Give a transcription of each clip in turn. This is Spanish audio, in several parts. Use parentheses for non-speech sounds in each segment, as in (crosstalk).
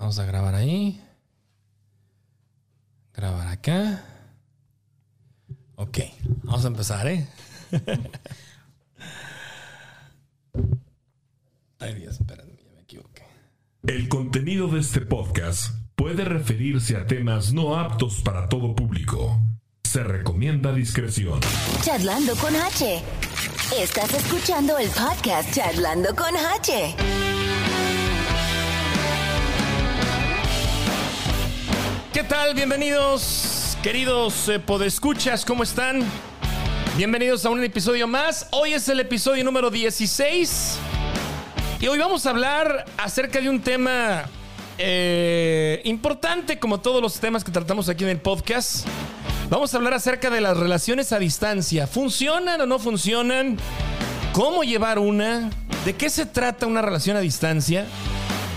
Vamos a grabar ahí. Grabar acá. Ok, vamos a empezar, ¿eh? (laughs) Ay, Dios, espérame, ya me equivoqué. El contenido de este podcast puede referirse a temas no aptos para todo público. Se recomienda discreción. Charlando con H. Estás escuchando el podcast Charlando con H. ¿Qué tal? Bienvenidos, queridos eh, podescuchas, ¿cómo están? Bienvenidos a un episodio más. Hoy es el episodio número 16. Y hoy vamos a hablar acerca de un tema eh, importante, como todos los temas que tratamos aquí en el podcast. Vamos a hablar acerca de las relaciones a distancia. ¿Funcionan o no funcionan? ¿Cómo llevar una? ¿De qué se trata una relación a distancia?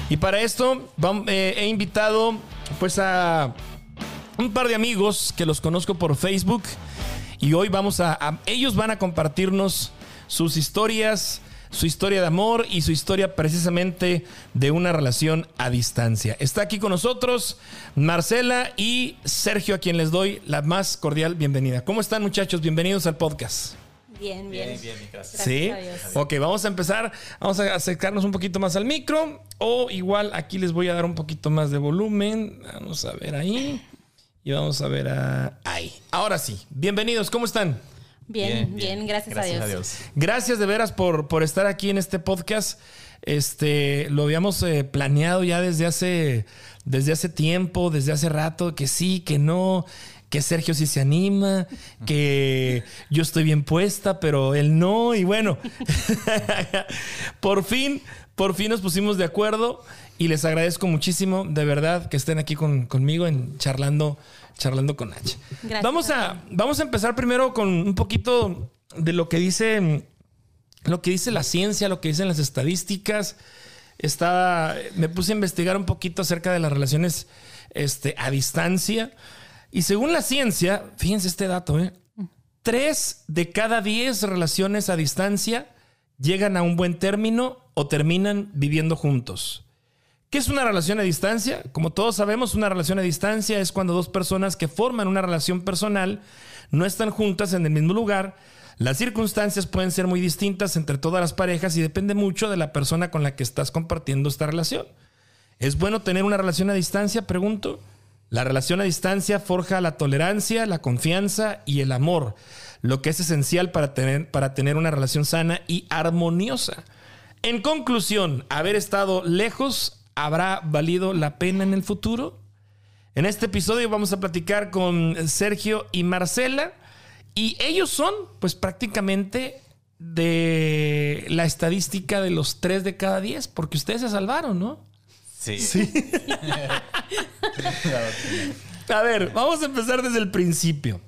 Y para esto eh, he invitado pues a un par de amigos que los conozco por Facebook y hoy vamos a, ellos van a compartirnos sus historias, su historia de amor y su historia precisamente de una relación a distancia. Está aquí con nosotros Marcela y Sergio a quien les doy la más cordial bienvenida. ¿Cómo están muchachos? Bienvenidos al podcast. Bien, bien. Bien, bien, gracias. Sí. a Dios. Ok, vamos a empezar. Vamos a acercarnos un poquito más al micro. O igual aquí les voy a dar un poquito más de volumen. Vamos a ver ahí. Y vamos a ver a ahí. Ahora sí. Bienvenidos. ¿Cómo están? Bien, bien, gracias, a Dios. Gracias de veras por, por estar aquí en este podcast. Este lo habíamos eh, planeado ya desde hace, desde hace tiempo, desde hace rato, que sí, que no, que Sergio sí se anima, que yo estoy bien puesta, pero él no. Y bueno, (laughs) por fin, por fin nos pusimos de acuerdo y les agradezco muchísimo, de verdad, que estén aquí con- conmigo en charlando, charlando con H. Gracias Vamos a a, vamos a empezar primero con un poquito de lo que dice lo que dice la ciencia, lo que dicen las estadísticas. Estaba, me puse a investigar un poquito acerca de las relaciones este, a distancia. Y según la ciencia, fíjense este dato, ¿eh? Tres de cada diez relaciones a distancia llegan a un buen término o terminan viviendo juntos. ¿Qué es una relación a distancia? Como todos sabemos, una relación a distancia es cuando dos personas que forman una relación personal no están juntas en el mismo lugar. Las circunstancias pueden ser muy distintas entre todas las parejas y depende mucho de la persona con la que estás compartiendo esta relación. ¿Es bueno tener una relación a distancia? Pregunto. La relación a distancia forja la tolerancia, la confianza y el amor, lo que es esencial para tener, para tener una relación sana y armoniosa. En conclusión, haber estado lejos habrá valido la pena en el futuro. En este episodio vamos a platicar con Sergio y Marcela y ellos son pues prácticamente de la estadística de los 3 de cada 10 porque ustedes se salvaron, ¿no? Sí. (laughs) A ver, vamos a empezar desde el principio.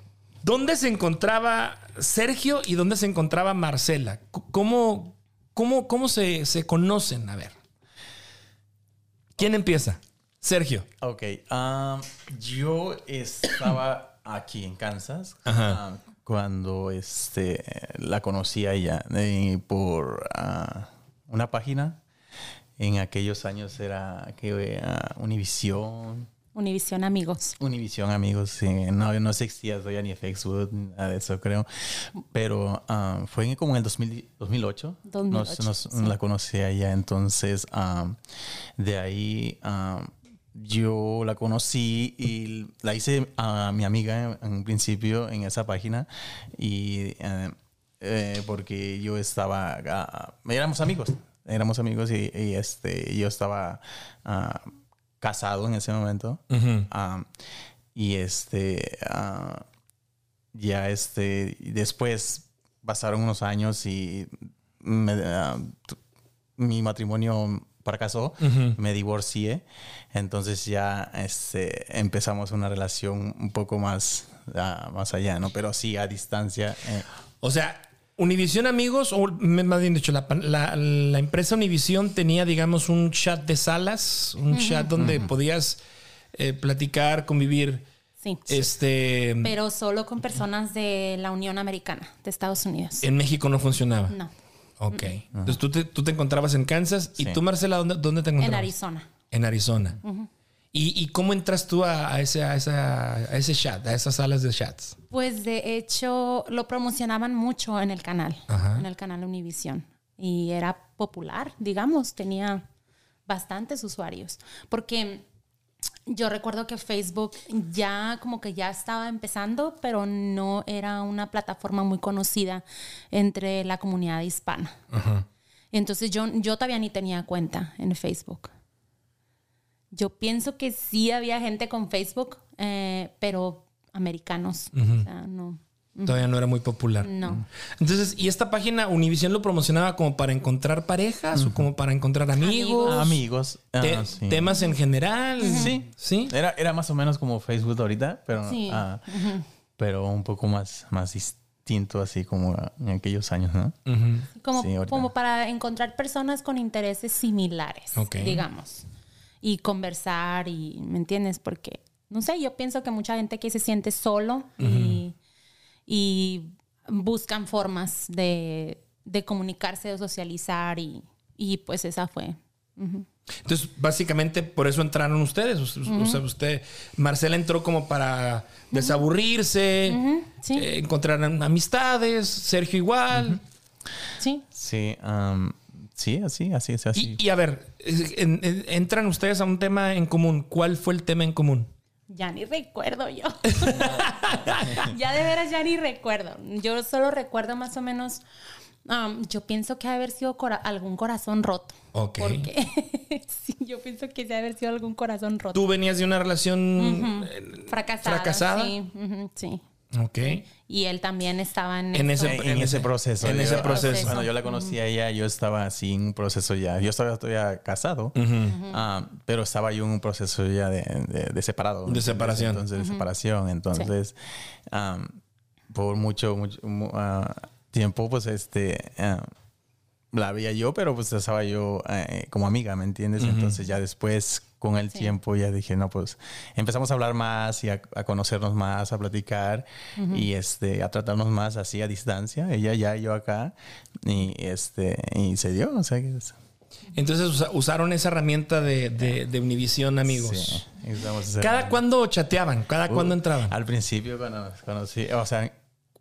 ¿Dónde se encontraba Sergio y dónde se encontraba Marcela? ¿Cómo, cómo, cómo se, se conocen? A ver. ¿Quién empieza? Sergio. Ok. um, yo estaba aquí en Kansas Ajá. ah, cuando este, la conocí a ella eh, por ah, una página. En aquellos años era que Univision. Univisión Amigos. Univision, amigos, sí. no, no existía todavía ni Facebook, nada de eso, creo. Pero ah, fue en- como en el 2000 2008. 2008, Nos, nos- sí. la conocí a ella. Entonces, ah, de ahí ah, yo la conocí y la hice a mi amiga en, en un principio en esa página. Y eh, eh, porque yo estaba. ah, éramos amigos. Éramos amigos y, y, este, yo estaba. ah, casado en ese momento. Ah, y este, ah, ya este, después pasaron unos años y me, mi matrimonio fracasó, me divorcié, entonces ya este, empezamos una relación un poco más, más allá, ¿no? Pero sí a distancia. eh, O sea, Univisión Amigos, o más bien dicho, la, la- la empresa Univisión tenía, digamos, un chat de salas, un chat donde podías eh, platicar, convivir. Sí. Este, Pero solo con personas de la Unión Americana, de Estados Unidos. en México no funcionaba. No, Ok. Entonces tú te, tú te encontrabas en Kansas y Sí. tú, Marcela, ¿dónde, dónde te en encontrabas? Arizona. En Arizona. ¿Y, y cómo entras tú a, a ese, a, esa- a ese chat, a esas salas de chats? Pues de hecho lo promocionaban mucho en el canal, Ajá. en el canal Univision. Y era popular, digamos, tenía bastantes usuarios. Porque yo recuerdo que Facebook ya como que ya estaba empezando, pero no era una plataforma muy conocida entre la comunidad hispana. Entonces yo, yo todavía ni tenía cuenta en Facebook. Yo pienso que sí había gente con Facebook, eh, pero americanos. O sea, no. Todavía no era muy popular. No. Entonces, ¿y esta página Univision lo promocionaba como para encontrar parejas o como para encontrar amigos? Amigos. Ah, Te- sí. Temas en general. Sí. Sí. Era, era más o menos como Facebook ahorita, pero, Sí. ah, pero un poco más, más distinto, así como en aquellos años, ¿no? Como, Sí, como para encontrar personas con intereses similares, digamos. Y conversar y, ¿me entiendes? Porque, no sé, yo pienso que mucha gente que se siente solo y, y buscan formas de, de comunicarse, de socializar y, y pues esa fue. Entonces, básicamente por eso entraron ustedes. O sea, o sea, usted, Marcela entró como para desaburrirse, sí. eh, encontrar amistades, Sergio igual. Sí. Sí, am, sí, así, así, así. así. Y, y a ver, en- en- entran ustedes a un tema en común. ¿Cuál fue el tema en común? Ya ni recuerdo yo. (laughs) (laughs) ya de veras ya ni recuerdo. Yo solo recuerdo más o menos. um, yo pienso que ha de haber sido cora- algún corazón roto. Ok. Porque (laughs) sí, yo pienso que se ha de haber sido algún corazón roto. Tú venías de una relación eh, Fracasada. fracasada. Sí, sí. Ok. Y él también estaba en, En ese- en, en ese proceso. en Yo- ese proceso. Cuando yo la conocí a ella, yo estaba así en un proceso ya. Yo estaba todavía casado, ah, pero estaba yo en un proceso ya de, de- de separado. De separación. Entonces, de separación. Entonces, por mucho, mucho mu- ah, tiempo, pues este. la veía yo, pero pues estaba yo eh, como amiga, ¿me entiendes? Entonces ya después, con el tiempo, ya dije, no, pues empezamos a hablar más y a, a conocernos más, a platicar y este, a tratarnos más así a distancia, ella ya, yo acá, y este, y se dio, o sea que es- Entonces usa- usaron esa herramienta de, de, de Univision, amigos. sí, ¿Cada cuándo chateaban? ¿Cada cuándo Uh, entraban? Al principio, cuando conocí, o sea,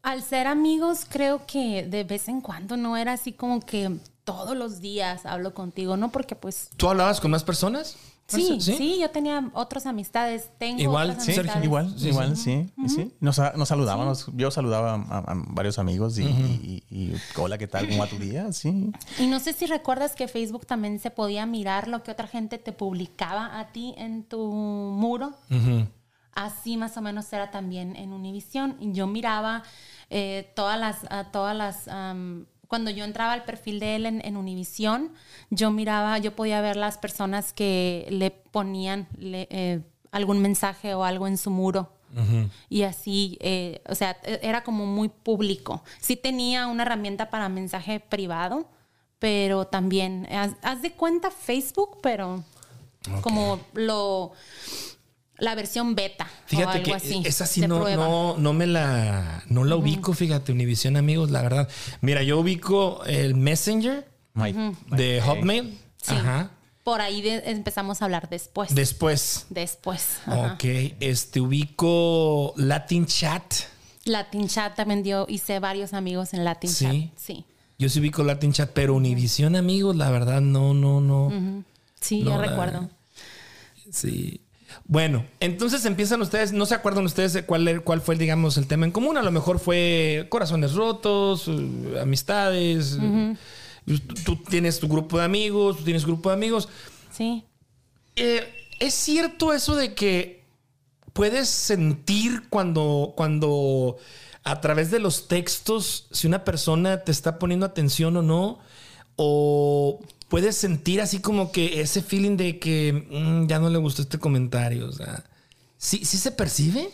Al ser amigos, creo que de vez en cuando no era así como que todos los días hablo contigo, ¿no? Porque pues ¿Tú hablabas con más personas? Sí, sí, yo tenía otras amistades. Tengo Igual, otras sí, Sí, amistades. igual, Sí, igual, sí. sí. Nos, nos saludábamos. Yo saludaba a, a varios amigos y, y- y- y, hola, ¿qué tal? ¿Cómo va tu día? Sí. Y no sé si recuerdas que Facebook también se podía mirar lo que otra gente te publicaba a ti en tu muro. Así más o menos era también en Univision. Y Yo miraba eh, todas las, a todas las, cuando yo entraba al perfil de él en, en Univision, yo miraba, yo podía ver las personas que le ponían le- eh, algún mensaje o algo en su muro. Y así, eh, o sea, era como muy público. Sí tenía una herramienta para mensaje privado, pero también, haz, haz de cuenta Facebook, pero como lo, la versión beta o Fíjate algo que así. esa sí no, no, no me la, no la ubico, fíjate, Univision, amigos, la verdad. Mira, yo ubico el Messenger My- de. Hotmail. Sí. Ajá. Por ahí de- empezamos a hablar después. Después. después. ajá. Ok. Este, ubico Latin Chat. Latin Chat también dio, hice varios amigos en Latin Sí. Chat. Sí. Yo sí ubico Latin Chat, pero Univision, amigos, la verdad, no, no, no. Sí, No, yo la- recuerdo. Sí. Bueno, entonces empiezan ustedes, no se acuerdan ustedes de cuál, cuál fue, digamos, el tema en común. A lo mejor fue corazones rotos, eh, amistades. eh, tú, tú tienes tu grupo de amigos, tú tienes grupo de amigos. Sí. Eh, ¿Es cierto eso de que puedes sentir cuando, cuando a través de los textos si una persona te está poniendo atención o no? ¿O puedes sentir así como que ese feeling de que "Mm, ya no le gustó este comentario? O sea, ¿sí, sí se percibe?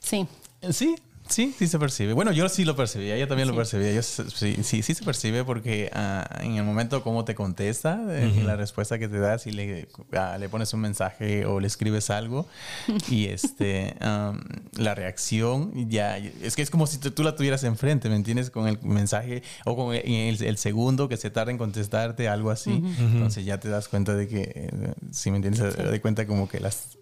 Sí. Sí, Sí, sí se percibe. Bueno, yo sí lo percibía, ella también lo percibía. Yo, sí, sí, sí se percibe porque ah, en el momento como te contesta, en la respuesta que te das y le, ah, le pones un mensaje o le escribes algo y (laughs) este la reacción ya es que es como si tú la tuvieras enfrente, ¿me entiendes? Con el mensaje o con el, segundo que se tarda en contestarte, algo así. Entonces ya te das cuenta de que, eh, si me entiendes, te das cuenta como que las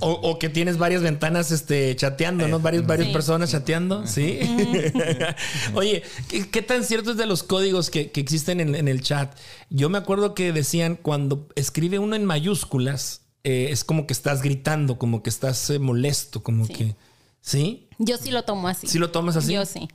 o, que tienes varias ventanas este, chateando, ¿no? Varias, varias personas chateando, ¿sí? (laughs) Oye, ¿qué, tan cierto es de los códigos que, existen en, el chat? Yo me acuerdo que decían cuando escribe uno en mayúsculas, eh, es como que estás gritando, como que estás eh, molesto, como que... ¿Sí? Yo sí lo tomo así. ¿Sí lo tomas así? Yo sí,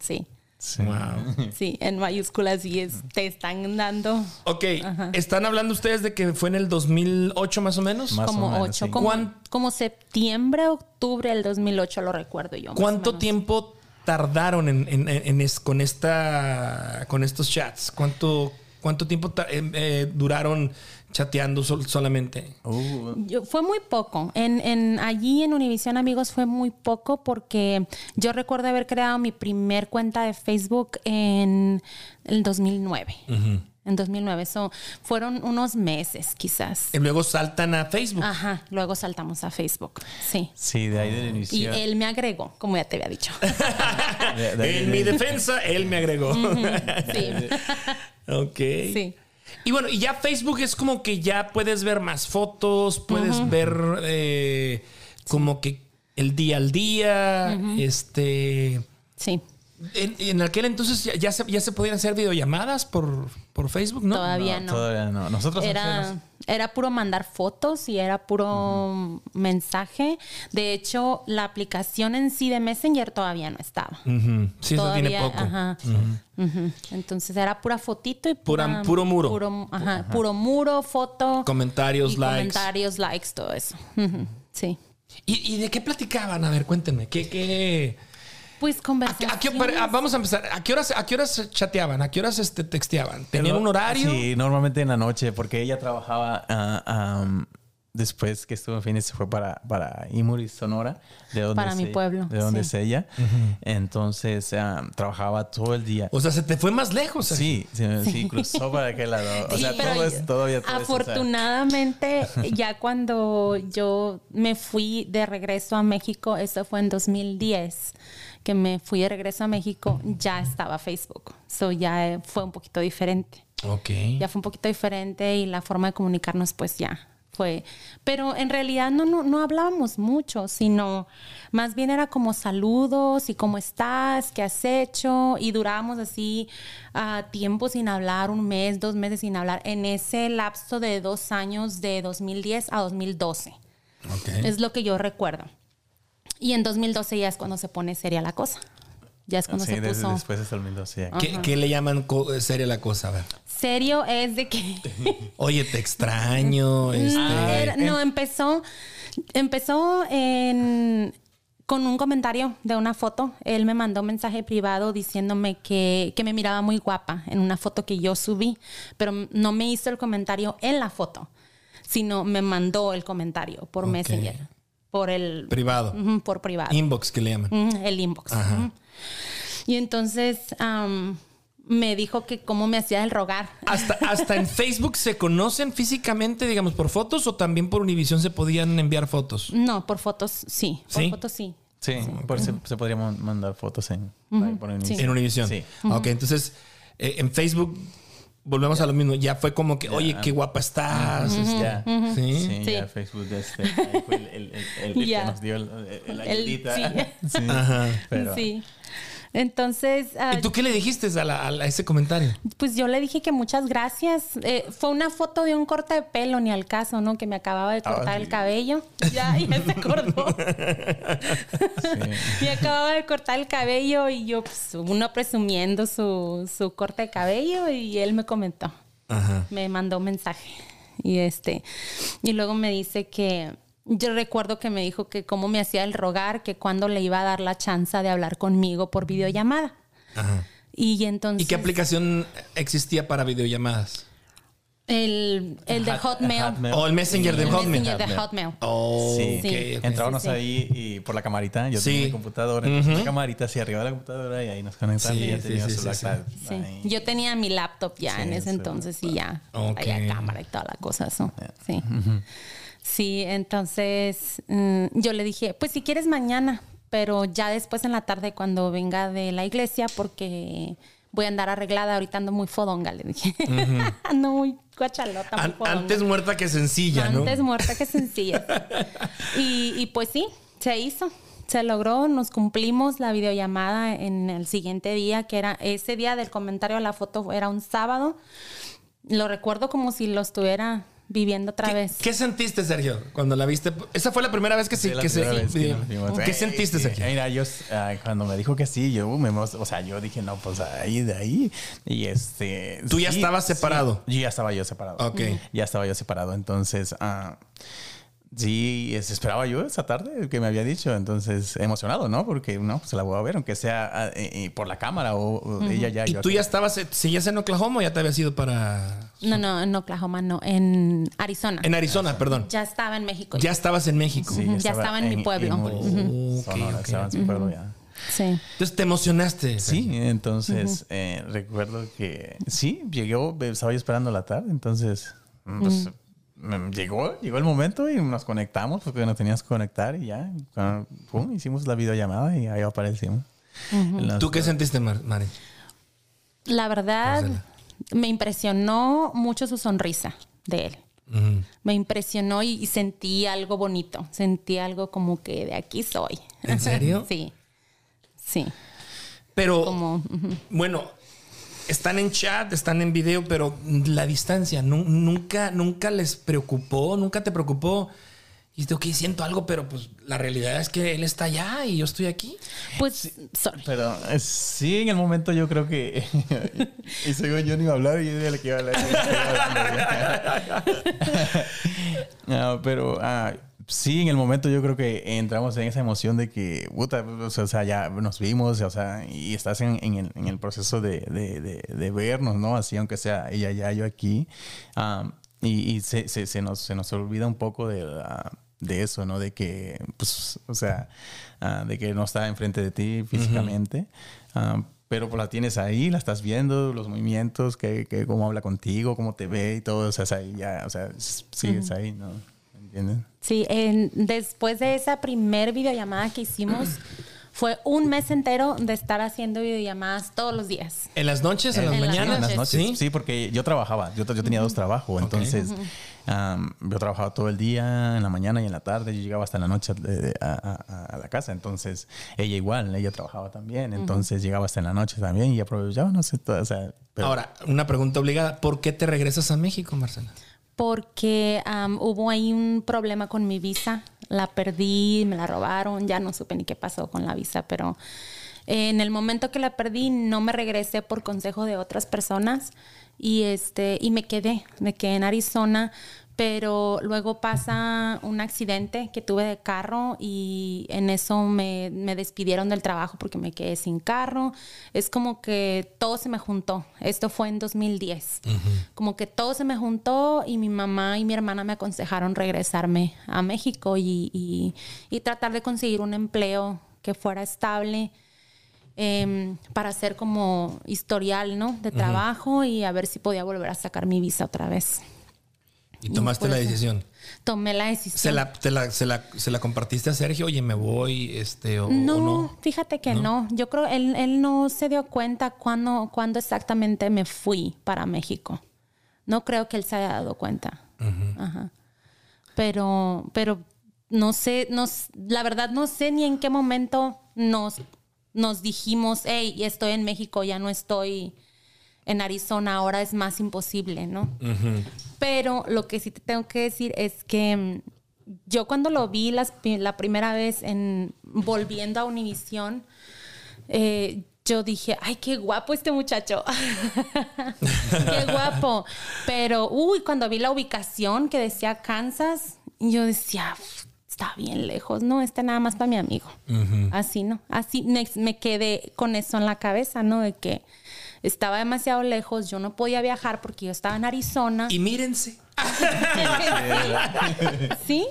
sí. Sí. Wow. (laughs) Sí, en mayúsculas y te están dando. Ok, ¿están hablando ustedes de que fue en el 2008 más o menos? como 8, como, septiembre, octubre del 2008 lo recuerdo yo. ¿Cuánto tiempo tardaron en, con, esta, con estos chats? ¿Cuánto, cuánto tiempo eh, eh, duraron chateando solamente? Uh. Yo, fue muy poco. En, en, allí en Univision Amigos fue muy poco porque yo recuerdo haber creado mi primer cuenta de Facebook en el 2009. En 2009, eso fueron unos meses quizás. Y luego saltan a Facebook. Ajá, luego saltamos a Facebook, sí. Sí, de ahí del inicio. Y él me agregó, como ya te había dicho. (laughs) en mi defensa, él me agregó. sí. (laughs) ok. Sí. Y bueno, y ya Facebook es como que ya puedes ver más fotos, puedes ver eh, como que el día al día, este... Sí. En, aquel entonces ya, se, ya se podían hacer videollamadas por, por Facebook, ¿no? Todavía no. Todavía no. Nosotros era, era puro mandar fotos y era puro mensaje. De hecho, la aplicación en sí de Messenger todavía no estaba. Sí, eso tiene poco. Ajá. Entonces era pura fotito y pura, puro muro. Puro, ajá, puro muro, foto. Comentarios, likes. Comentarios, likes, todo eso. Sí. ¿Y, ¿Y, de qué platicaban? A ver, cuéntenme. ¿Qué, qué, pues conversaciones. Ah, vamos a empezar. ¿A qué horas, a qué horas chateaban? ¿A qué horas este, texteaban? ¿Tenían un horario? Sí, normalmente en la noche, porque ella trabajaba ah, después que estuvo en Phoenix, se fue para, para Imuri, Sonora, de donde para mi pueblo. De donde es ella. Entonces trabajaba todo el día. O sea, se te fue más lejos. Sí, sí, cruzó para aquel lado. O sea, todo es todavía. afortunadamente, ya cuando yo me fui de regreso a México, eso fue en 2010 que me fui de regreso a México, ya estaba Facebook. So ya fue un poquito diferente. Ok. Ya fue un poquito diferente y la forma de comunicarnos, pues ya fue. Pero en realidad no, no, no hablábamos mucho, sino más bien era como saludos y cómo estás, qué has hecho. Y durábamos así a tiempo sin hablar, un mes, dos meses sin hablar, en ese lapso de dos años de 2010 a 2012. Okay. Es lo que yo recuerdo. Y en 2012 ya es cuando se pone seria la cosa. Ya es cuando se puso... después de 2012. ¿Qué, ¿Qué, le llaman seria la cosa? A ver. Serio es de que... (laughs) Oye, te extraño. (laughs) Este... No, empezó... Empezó en con un comentario de una foto. Él me mandó un mensaje privado diciéndome que, que, me miraba muy guapa en una foto que yo subí, pero no me hizo el comentario en la foto, sino me mandó el comentario por Messenger por el... Privado. por privado. Inbox que le llaman. el inbox. Y entonces me dijo que cómo me hacía el rogar. Hasta, hasta en Facebook se conocen físicamente, digamos, por fotos o también por Univision se podían enviar fotos. No, por fotos sí. Por fotos sí. Sí, Por se, se, podría mandar fotos en, Univision. En Univision. Sí. Ok, entonces eh, en Facebook volvemos a lo mismo. Ya fue como que, oye, qué guapa estás. Este, ¿Sí? ¿Sí? ya Facebook este, fue el, el, que nos dio la ayudita. sí. (laughs) Ajá. Pero, sí. Entonces... ¿Y ah, tú qué le dijiste a, ese comentario? Pues yo le dije que muchas gracias. Eh, fue una foto de un corte de pelo, ni al caso, ¿no? Que me acababa de cortar ah, el cabello. (laughs) Ya, ya se acordó. (laughs) me acababa de cortar el cabello y yo, pues, uno presumiendo su, su corte de cabello y él me comentó. Ajá. Me mandó un mensaje. Y este, y luego me dice que yo recuerdo que me dijo que cómo me hacía el rogar, que cuando le iba a dar la chance de hablar conmigo por videollamada. Ajá. Y entonces... ¿Y qué aplicación existía para videollamadas? El, el de Hotmail. O el Messenger de el Hotmail. Messenger de Hotmail. Oh, Sí. ok, Sí. ok. Entrábamos sí, sí. ahí y por la camarita, yo Sí. tenía mi computadora, entonces la camarita así arriba de la computadora y ahí nos conectamos Sí, y ya sí, su sí, iPad Sí. ahí. Yo tenía mi laptop ya Sí, en ese sí. entonces y ya Ok. traía cámara y toda la cosa. eso. Sí. Sí, entonces mm, yo le dije, pues si quieres mañana, pero ya después en la tarde cuando venga de la iglesia porque voy a andar arreglada, ahorita ando muy fodonga, le dije. (laughs) ando muy guachalota, muy An- fodonga. antes muerta que sencilla, ¿no? Antes muerta que sencilla. (laughs) y, y pues sí, se hizo. Se logró, nos cumplimos la videollamada en el siguiente día, que era ese día del comentario a la foto, era un sábado. Lo recuerdo como si lo estuviera viviendo otra ¿Qué, vez. qué sentiste, Sergio, cuando la viste? Esa fue la primera vez que. Sí, que se- vez. ¿Qué sentiste, Sergio? Mira, yo cuando me dijo que sí, yo me emo- o sea, yo dije, no, pues ahí de ahí. Y este. ¿Tú ya estabas separado? Sí, ya estaba yo separado. Ok. Ya estaba yo separado. Entonces, ah, sí, es- esperaba yo esa tarde que me había dicho. Entonces, emocionado, ¿no? Porque no, pues la voy a ver, aunque sea ah, eh, eh, por la cámara o, o ella ya. ¿Y yo tú aquí. ya estabas, seguías en Oklahoma o ya te habías ido para... No, no, en Oklahoma, no, en Arizona. En Arizona, perdón. Ya estaba en México. Ya estabas en México. Sí, ya estaba en mi pueblo. Ujú. Sonora, Ok, ok. estaba en su pueblo ya. Sí. Entonces te emocionaste. Sí, entonces eh, recuerdo que sí, llegó, estaba yo esperando la tarde, entonces pues, me- llegó, llegó el momento y nos conectamos porque nos teníamos que conectar y ya, pum, hicimos la videollamada y ahí aparecimos. Las- ¿Tú qué sentiste, Mar- Mari? La verdad, Marcela. me impresionó mucho su sonrisa de él. Me impresionó y, y sentí algo bonito. Sentí algo como que de aquí soy. ¿En serio? (laughs) sí. Sí. Pero, Como, bueno, están en chat, están en video, pero la distancia, nu- nunca, nunca les preocupó, nunca te preocupó. Y dices, ok, siento algo, pero pues la realidad es que él está allá y yo estoy aquí. Pues, sorry. Pero eh, sí, en el momento yo creo que. (laughs) y según yo no iba a hablar y yo el que iba a hablar. (laughs) No, pero ah, sí, en el momento yo creo que entramos en esa emoción de que, puta, o sea, ya nos vimos, o sea, y estás en, en el, en el proceso de, de- de- de vernos, ¿no? Así, aunque sea ella ya, yo aquí. Ah, y y se, se- se nos, se nos olvida un poco de, la- de eso, ¿no? De que, pues, o sea, ah, de que no está enfrente de ti físicamente. Ah, pero pues la tienes ahí, la estás viendo, los movimientos, que, que cómo habla contigo, cómo te ve y todo, o sea, es ahí ya, o sea, sigues ahí, ¿no? Sí, en- después de esa primer videollamada que hicimos, (clears throat) fue un mes entero de estar haciendo videollamadas todos los días. ¿En las noches, en, las En las mañanas? En las noches, Sí. sí, porque yo trabajaba, yo, yo tenía dos trabajos, entonces yo trabajaba todo el día, en la mañana y en la tarde, yo llegaba hasta la noche de- de- a, a- a la casa, entonces ella igual, ella trabajaba también, entonces llegaba hasta en la noche también y aprovechaba, no sé, todo, o sea, pero- Ahora, una pregunta obligada. ¿Por qué te regresas a México, Marcela? Porque am, hubo ahí un problema con mi visa. La perdí, me la robaron, ya no supe ni qué pasó con la visa, pero eh, en el momento que la perdí no me regresé por consejo de otras personas y este y me quedé, me quedé en Arizona, pero luego pasa un accidente que tuve de carro y en eso me, me despidieron del trabajo porque me quedé sin carro. Es como que todo se me juntó. Esto fue en 2010. Como que todo se me juntó y mi mamá y mi hermana me aconsejaron regresarme a México y, y- y tratar de conseguir un empleo que fuera estable. em, para hacer como historial, ¿no? De trabajo y a ver si podía volver a sacar mi visa otra vez. Y tomaste la decisión. Tomé la decisión. ¿Se la, te la- se, la, se la compartiste a Sergio? Oye, me voy, este, o o No, no. fíjate que no. Yo creo él, él no se dio cuenta cuándo, cuándo exactamente me fui para México. No creo que él se haya dado cuenta. Ajá. Pero, pero no sé, no, s- la verdad no sé ni en qué momento nos, nos dijimos, hey, estoy en México, ya no estoy en Arizona, ahora es más imposible, ¿no? Pero lo que sí te tengo que decir es que mm, yo cuando lo vi las la primera vez en volviendo a Univisión, eh, yo dije, ay, qué guapo este muchacho. (laughs) qué guapo. Pero, uy, cuando vi la ubicación que decía Kansas, yo decía, "Uf, está bien lejos, ¿no? Este nada más para mi amigo. Así, ¿no? Así me, me quedé con eso en la cabeza, ¿no? De que estaba demasiado lejos, yo no podía viajar porque yo estaba en Arizona. Y mírense. (laughs) ¿Sí?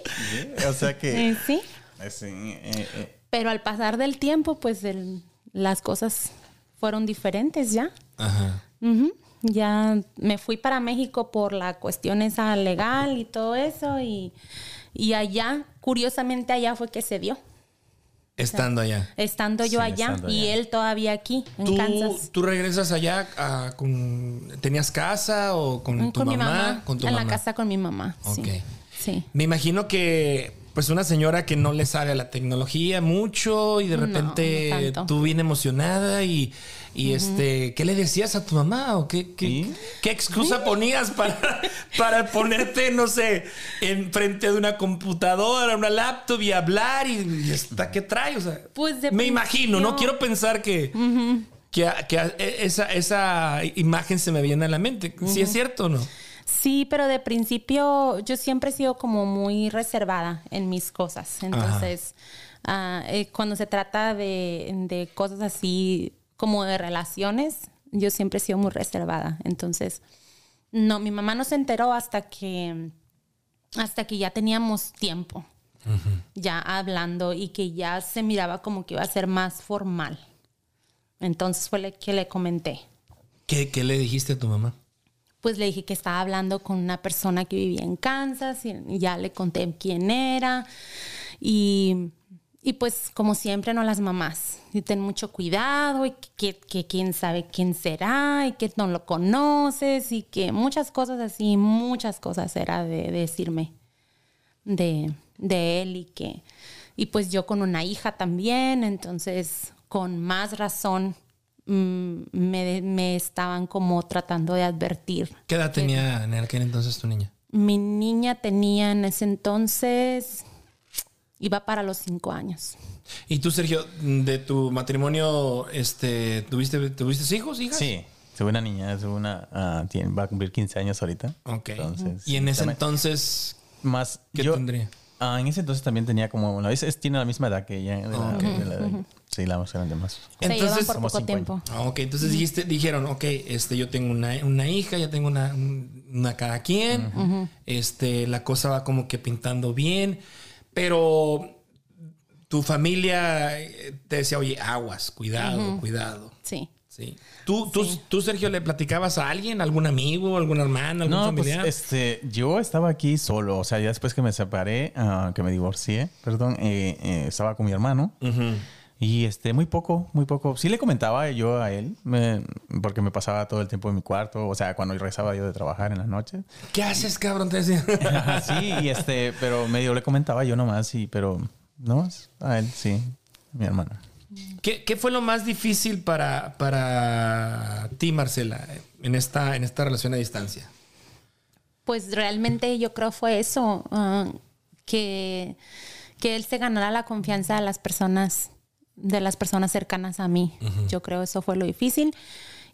O sea que... Eh, sí. eh, sí, eh, eh, Pero al pasar del tiempo, pues el- las cosas fueron diferentes ya. Ajá. Ya me fui para México por la cuestión esa legal y todo eso. Y, y allá, curiosamente allá fue que se dio. Estando allá. Estando yo Sí, allá estando y allá. él todavía aquí, en ¿Tú, Kansas. tú regresas allá a- con... ¿Tenías casa o con Mm, tu con mamá? mi mamá. Con tu en mamá. la casa con mi mamá. Ok. Sí. Sí. Me imagino que pues una señora que no le sabe a la tecnología mucho y de repente no tú bien emocionada y, y este, ¿qué le decías a tu mamá? ¿O qué, qué, ¿Sí? qué excusa ponías para, (laughs) para ponerte, no sé, en frente de una computadora, una laptop y hablar y, y hasta qué trae? O sea, Pues de me imagino, no quiero pensar que, que, que esa, esa imagen se me viene a la mente. ¿Si es cierto o no? Sí, pero de principio yo siempre he sido como muy reservada en mis cosas. Entonces, eh, cuando se trata de, de cosas así como de relaciones, yo siempre he sido muy reservada. Entonces, no, mi mamá no se enteró hasta que, hasta que ya teníamos tiempo ya hablando y que ya se miraba como que iba a ser más formal. Entonces fue le- que le comenté. ¿Qué, qué le dijiste a tu mamá? Pues le dije que estaba hablando con una persona que vivía en Kansas y ya le conté quién era. Y, y pues como siempre, no las mamás. Y ten mucho cuidado y que, que quién sabe quién será y que no lo conoces y que muchas cosas así, muchas cosas era de, decirme de, de él y que... Y pues yo con una hija también, entonces con más razón me, me estaban como tratando de advertir. ¿Qué edad tenía en aquel entonces tu niña? Mi niña tenía en ese entonces, iba para los cinco años. ¿Y tú, Sergio, de tu matrimonio, este, tuviste, tuviste hijos, hijas? Sí, tuve una niña, tuve una, ah, tiene- va a cumplir 15 años ahorita. Ok. Entonces, y en ese también- entonces, Más, ¿qué yo, tendría? Ah, en ese entonces también tenía como, vez es- tiene la misma edad que ella. de la- Ok. de la- sí, la más grande más. Se Entonces, por como poco tiempo. Ah, ok, entonces dijiste, dijeron, ok, este, yo tengo una, una hija, ya tengo una, un- una cada quien, este, la cosa va como que pintando bien, pero tu familia eh, te decía, oye, aguas, cuidado, cuidado. Sí. Sí. ¿Tú, tú, tú, Sergio, le platicabas a alguien, algún amigo, alguna hermana, algún No, pues familiar? este, yo estaba aquí solo, o sea, ya después que me separé, ah, que me divorcié, perdón, eh, eh, estaba con mi hermano. Y este, muy poco, muy poco. Sí le comentaba yo a él, me- porque me pasaba todo el tiempo en mi cuarto, o sea, cuando regresaba yo de trabajar en las noches. ¿Qué haces, cabrón? Te decía. (laughs) Sí, y este, pero medio le comentaba yo nomás, sí, pero no, a él, sí, mi hermano. ¿Qué, qué fue lo más difícil para, para ti, Marcela, en esta, en esta relación a distancia? Pues realmente yo creo fue eso, ah, que, que él se ganara la confianza de las personas, de las personas cercanas a mí. Yo creo eso fue lo difícil.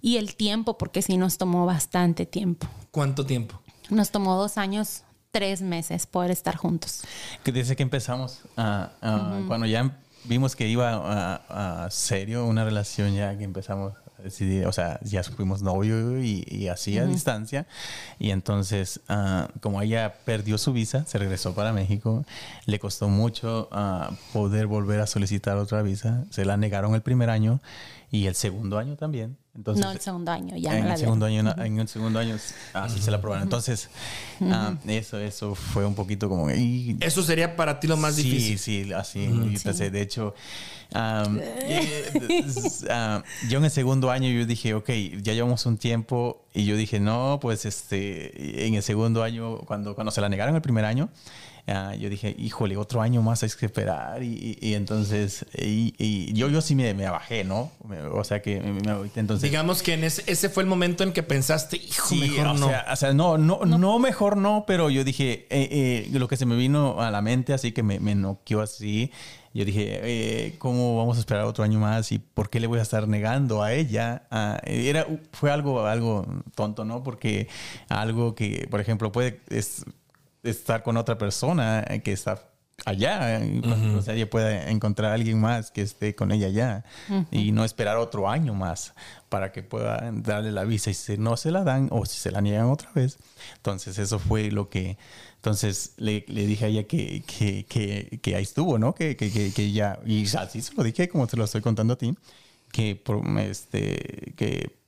Y el tiempo, porque sí nos tomó bastante tiempo. ¿Cuánto tiempo? Nos tomó dos años, tres meses poder estar juntos. Desde que empezamos, ah, ah, cuando ya vimos que iba a, a serio una relación, ya que empezamos a decidir, o sea, ya fuimos novio y, y así a distancia. Y entonces, ah, como ella perdió su visa, se regresó para México, le costó mucho ah, poder volver a solicitar otra visa. Se la negaron el primer año y el segundo año también. Entonces, no el segundo año, ya en no la el segundo año, en el segundo año, así se la aprobaron. Entonces, ah, eso, eso fue un poquito como. y- Eso sería para ti lo más sí, difícil. Sí, así. y pensé, de hecho, eh, ah, yo en el segundo año yo dije, ok, ya llevamos un tiempo y yo dije, no, pues este, en el segundo año, cuando, cuando se la negaron el primer año, ah, yo dije, híjole, otro año más hay que esperar. Y, y- y entonces, y, y yo, yo sí me, me bajé, ¿no? Me- o sea que me, entonces... Digamos que en ese, ese fue el momento en que pensaste, hijo, Sí, mejor o no. Sea, o sea, no, no, no, mejor no, pero yo dije, eh, eh, lo que se me vino a la mente, así que me, me noqueó así. Yo dije, eh, ¿cómo vamos a esperar otro año más? ¿Y por qué le voy a estar negando a ella? Ah, era, fue algo, algo tonto, ¿no? Porque algo que, por ejemplo, puede es- estar con otra persona eh, que está allá. O sea, ella pueda encontrar a alguien más que esté con ella allá y no esperar otro año más para que pueda darle la visa. Y si no se la dan o si se la niegan otra vez. Entonces, eso fue lo que. Entonces le, le dije a ella que, que, que, que ahí estuvo, ¿no? Que, que, que, ya. Y así se lo dije, como te lo estoy contando a ti, que, por, este, que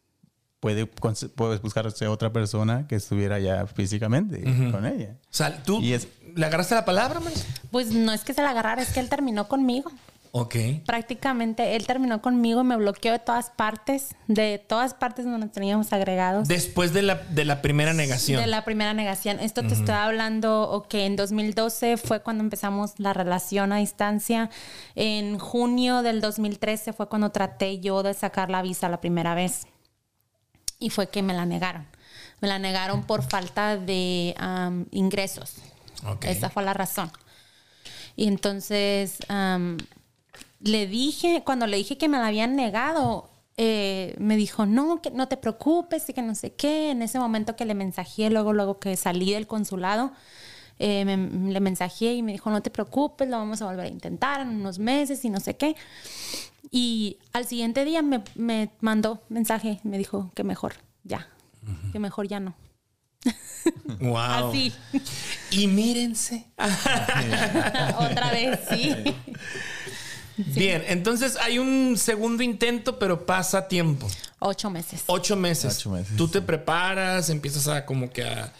puede, puedes buscarse otra persona que estuviera ya físicamente con ella. O sea, tú le agarraste la palabra, man? Pues no es que se la agarrara, es que él terminó conmigo. Ok. Prácticamente él terminó conmigo, me bloqueó de todas partes, de todas partes donde nos teníamos agregados. Después de la, de la primera negación. De la primera negación. Esto te estoy hablando, ok, en 2012 fue cuando empezamos la relación a distancia. En junio del 2013 fue cuando traté yo de sacar la visa la primera vez y fue que me la negaron. Me la negaron por falta de ingresos. Esa fue la razón. Y entonces le dije, cuando le dije que me la habían negado, eh, me dijo, no, que no te preocupes y que no sé qué. En ese momento que le mensajé, luego, luego que salí del consulado, eh, le mensajé y me dijo, no te preocupes, lo vamos a volver a intentar en unos meses y no sé qué. Y al siguiente día me, me mandó mensaje, me dijo que mejor ya, que mejor ya no. Wow. Así. Y mírense. (laughs) Otra vez, sí. Bien, entonces hay un segundo intento, pero pasa tiempo. Ocho meses. Ocho meses. Ocho meses, Tú te preparas, empiezas a como que a,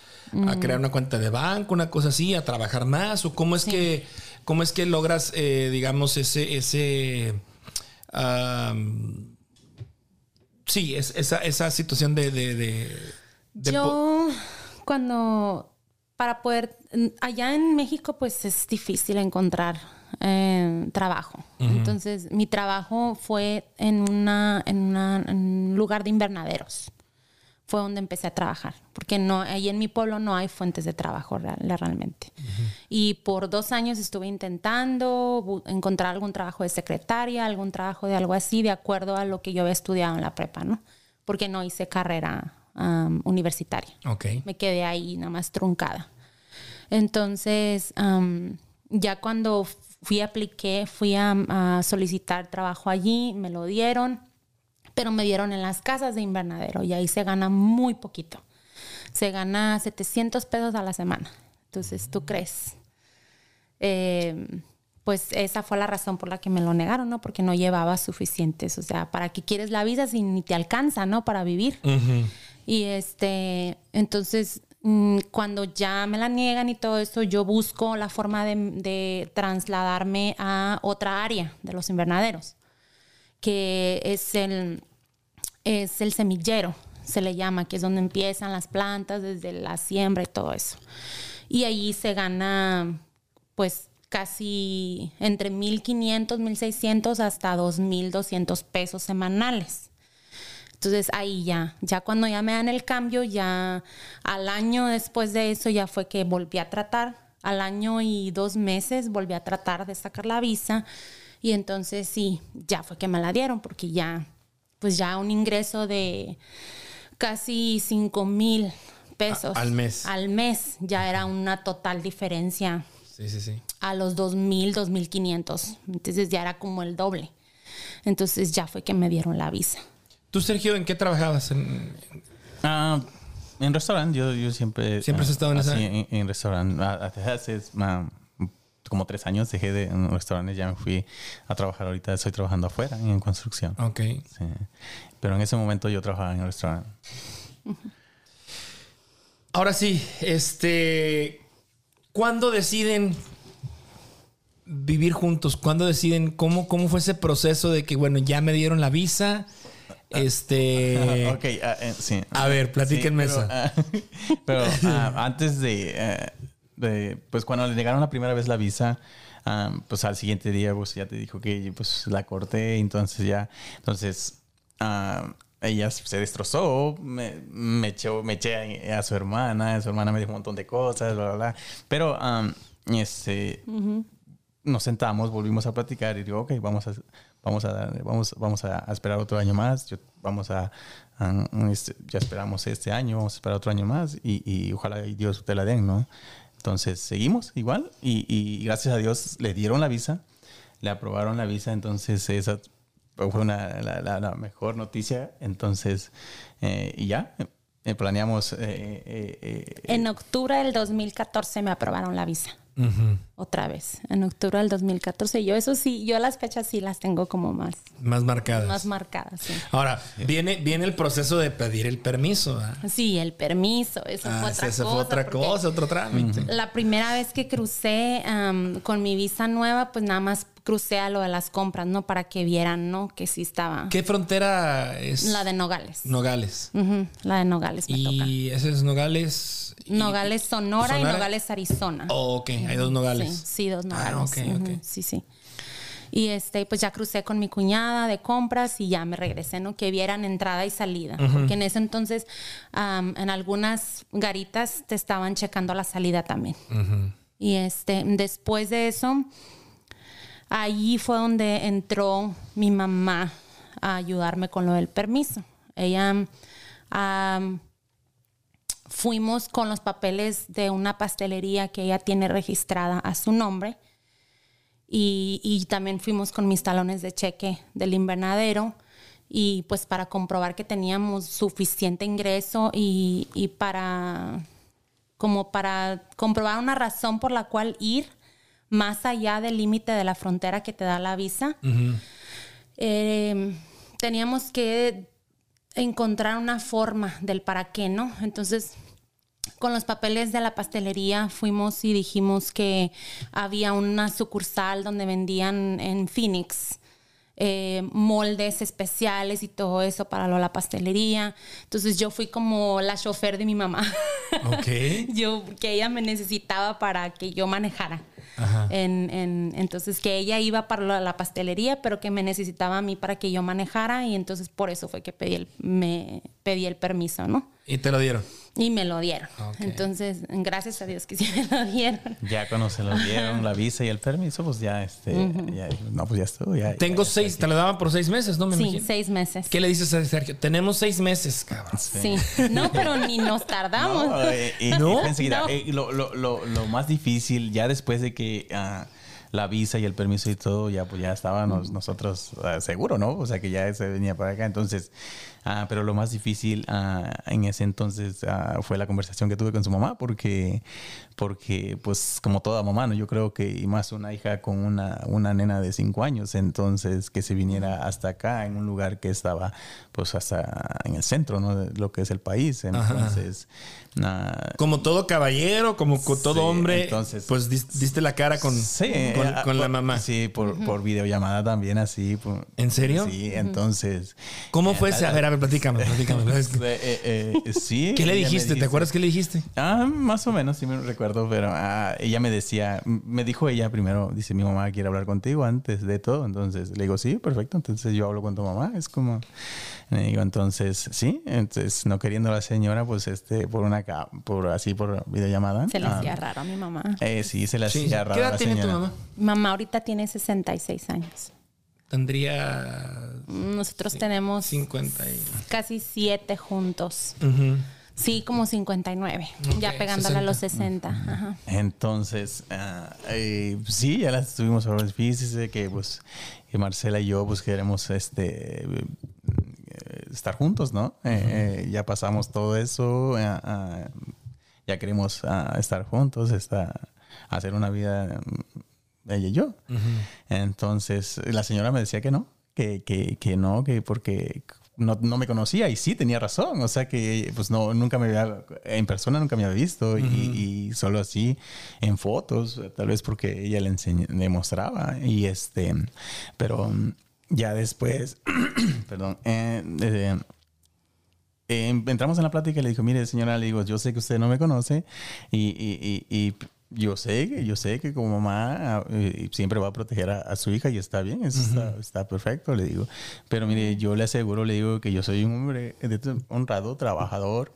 crear una cuenta de banco, una cosa así, a trabajar más, o cómo es que cómo es que logras, eh, digamos, ese ese sí, es, esa, esa situación de... Yo, cuando, para poder, allá en México, pues es difícil encontrar eh, trabajo. Entonces, mi trabajo fue en, una, en, en un lugar de invernaderos fue donde empecé a trabajar, porque no, ahí en mi pueblo no hay fuentes de trabajo realmente. Y por dos años estuve intentando encontrar algún trabajo de secretaria, algún trabajo de algo así, de acuerdo a lo que yo había estudiado en la prepa, ¿no? Porque no hice carrera universitaria. Okay. Me quedé ahí nada más truncada. Entonces, ya cuando fui, apliqué, fui a solicitar trabajo allí, me lo dieron pero me dieron en las casas de invernadero y ahí se gana muy poquito. Se gana 700 pesos a la semana. Entonces, ¿tú crees? Eh, pues esa fue la razón por la que me lo negaron, ¿no? Porque no llevaba suficientes. O sea, ¿para qué quieres la visa si ni te alcanza, ¿no? Para vivir. Y este, entonces, mm, cuando ya me la niegan y todo eso, yo busco la forma de, de trasladarme a otra área de los invernaderos que es el, es el semillero, se le llama, que es donde empiezan las plantas desde la siembra y todo eso. Y ahí se gana, pues, casi entre 1.500, 1.600 hasta 2.200 pesos semanales. Entonces ahí ya, ya cuando ya me dan el cambio, ya al año después de eso ya fue que volví a tratar, al año y dos meses volví a tratar de sacar la visa y entonces sí, ya fue que me la dieron porque ya, pues ya un ingreso de casi 5 mil pesos. al mes. Al mes ya era una total diferencia. Sí, sí, sí. A los 2.000, 2.500. Entonces ya era como el doble. Entonces ya fue que me dieron la visa. ¿Tú, Sergio, en qué trabajabas? En, ah, en restaurante. Yo, yo siempre... ¿Siempre has estado en esa? En, en restaurante. Hace, como tres años dejé de en restaurantes, ya me fui a trabajar ahorita, estoy trabajando afuera en construcción. Ok. Pero en ese momento yo trabajaba en el restaurante. Ahora sí, este, ¿cuándo deciden vivir juntos? ¿Cuándo deciden cómo, cómo fue ese proceso de que, bueno, ya me dieron la visa? Este. (laughs) ok, ah, eh, sí. A ver, platíquenme eso. (laughs) pero ah, antes de. Eh, pues cuando le negaron la primera vez la visa, pues al siguiente día pues ya te dijo que pues la corté, entonces ya, entonces ella se destrozó, me, me, echó, me eché a, su hermana, su hermana me dijo un montón de cosas, bla, bla, bla. Pero este, nos sentamos, volvimos a platicar y digo, ok, vamos a, vamos a, vamos, vamos a esperar otro año más, vamos a, este, ya esperamos este año, vamos a esperar otro año más y, y ojalá Dios te la den, ¿no? Entonces seguimos igual y, y gracias a Dios le dieron la visa, le aprobaron la visa, entonces esa fue una, la, la- mejor noticia. Entonces, eh, y ya, eh, planeamos... eh, eh, eh, En octubre del 2014 me aprobaron la visa. Otra vez. En octubre del 2014. Yo eso sí, yo las fechas sí las tengo como más, Más marcadas. más marcadas. Sí. Ahora, viene, viene el proceso de pedir el permiso. ¿verdad? Sí, el permiso, eso Ah, fue otra esa cosa. fue otra cosa, otro trámite. La primera vez que crucé con mi visa nueva, pues nada más crucé a lo de las compras, ¿no? Para que vieran, ¿no? Que sí estaba. ¿Qué frontera es? La de Nogales. Nogales. La de Nogales me toca. Y ese es Nogales. Nogales, Sonora, y. Nogales, Arizona. Oh, ok, hay dos Nogales. Sí, sí, dos Ah, Nogales. ok, Ujú, ok. Sí, sí. Y este, pues ya crucé con mi cuñada de compras y ya me regresé, ¿no? Que vieran entrada y salida. Porque en ese entonces, en algunas garitas te estaban checando la salida también. Y este, después de eso, allí fue donde entró mi mamá a ayudarme con lo del permiso. Ella fuimos con los papeles de una pastelería que ella tiene registrada a su nombre. Y, y también fuimos con mis talones de cheque del invernadero y pues para comprobar que teníamos suficiente ingreso y, y para como para comprobar una razón por la cual ir más allá del límite de la frontera que te da la visa. Eh, teníamos que encontrar una forma del para qué, ¿no? Entonces, con los papeles de la pastelería fuimos y dijimos que había una sucursal donde vendían en Phoenix eh, moldes especiales y todo eso para lo la pastelería. Entonces yo fui como la chofer de mi mamá. Ok. (laughs) yo que ella me necesitaba para que yo manejara. En, en- entonces que ella iba para la, la pastelería, pero que me necesitaba a mí para que yo manejara y entonces por eso fue que pedí el, me pedí el permiso, ¿no? Y te lo dieron. Y me lo dieron. Entonces, gracias a Dios que sí (laughs) me lo dieron. Ya cuando se lo dieron la visa y el permiso, pues ya, este, ya, no, pues ya estuvo. Ya, Tengo ya- seis, te lo daban por seis meses, ¿no? Me Sí, imagino. seis meses. ¿Qué le dices a Sergio? Tenemos seis meses, cabrón. Sí. No, pero ni nos tardamos. No, eh, y- ¿No? y enseguida, No. eh, lo, lo, lo, lo más difícil, ya después de que ah, la visa y el permiso y todo, ya pues ya estábamos nosotros ah, seguro, ¿no? O sea que ya se venía para acá. Entonces, ah, pero lo más difícil ah, en ese entonces ah, fue la conversación que tuve con su mamá, porque, porque pues como toda mamá, ¿no? Yo creo que, y más una hija con una, una nena de cinco años, entonces que se viniera hasta acá, en un lugar que estaba pues hasta en el centro, ¿no? De lo que es el país. Entonces, Como todo caballero, como todo Sí, hombre, entonces- pues dis- diste la cara con, Sí, con, eh, con la mamá. Sí, por, por videollamada también, así. por- ¿En serio? Sí, entonces. ¿Cómo eh, fue ese? A ver, a ver, platícame, platícame. (laughs) Eh, sí. ¿Qué le dijiste? ¿Te acuerdas qué le dijiste? Ah, más o menos, sí me recuerdo, pero ah, ella me decía, me dijo ella primero, dice, mi mamá quiere hablar contigo antes de todo. Entonces le digo, sí, perfecto. Entonces yo hablo con tu mamá. Es como, le digo, entonces, sí. Entonces, no queriendo la señora, pues este, por una, por así, por videollamada. Se le ah, hacía raro a mi mamá. eh, sí, se le Sí. hacía ¿Qué raro a edad la tiene tu señora. mamá? Mi mamá ahorita tiene 66 años. Tendría Nosotros tenemos 50 y... casi siete juntos. Ujú. Sí, como 59. ya Ok, pegándole a los 60. Ajá. Entonces, ah, eh, sí, ya las estuvimos hablando. Fíjese que, pues, que Marcela y yo, pues, queremos este, eh, estar juntos, ¿no? Eh, eh, ya pasamos todo eso, ah, ah, ya queremos estar juntos, esta- hacer una vida, mm, ella y yo. Entonces, la señora me decía que no, que, que, que no, que porque no, no me conocía y sí tenía razón, o sea que pues no, nunca me había, en persona nunca me había visto y, y solo así en fotos, tal vez porque ella le, enseñ- le mostraba y este, pero ya después, (clears throat) perdón, eh, eh, eh, entramos en la plática y le dijo, mire señora, le digo, yo sé que usted no me conoce y, y- y- y yo sé que yo sé que como mamá eh, siempre va a proteger a, a su hija y está bien, eso está, está perfecto, le digo. Pero mire, yo le aseguro, le digo que yo soy un hombre honrado, trabajador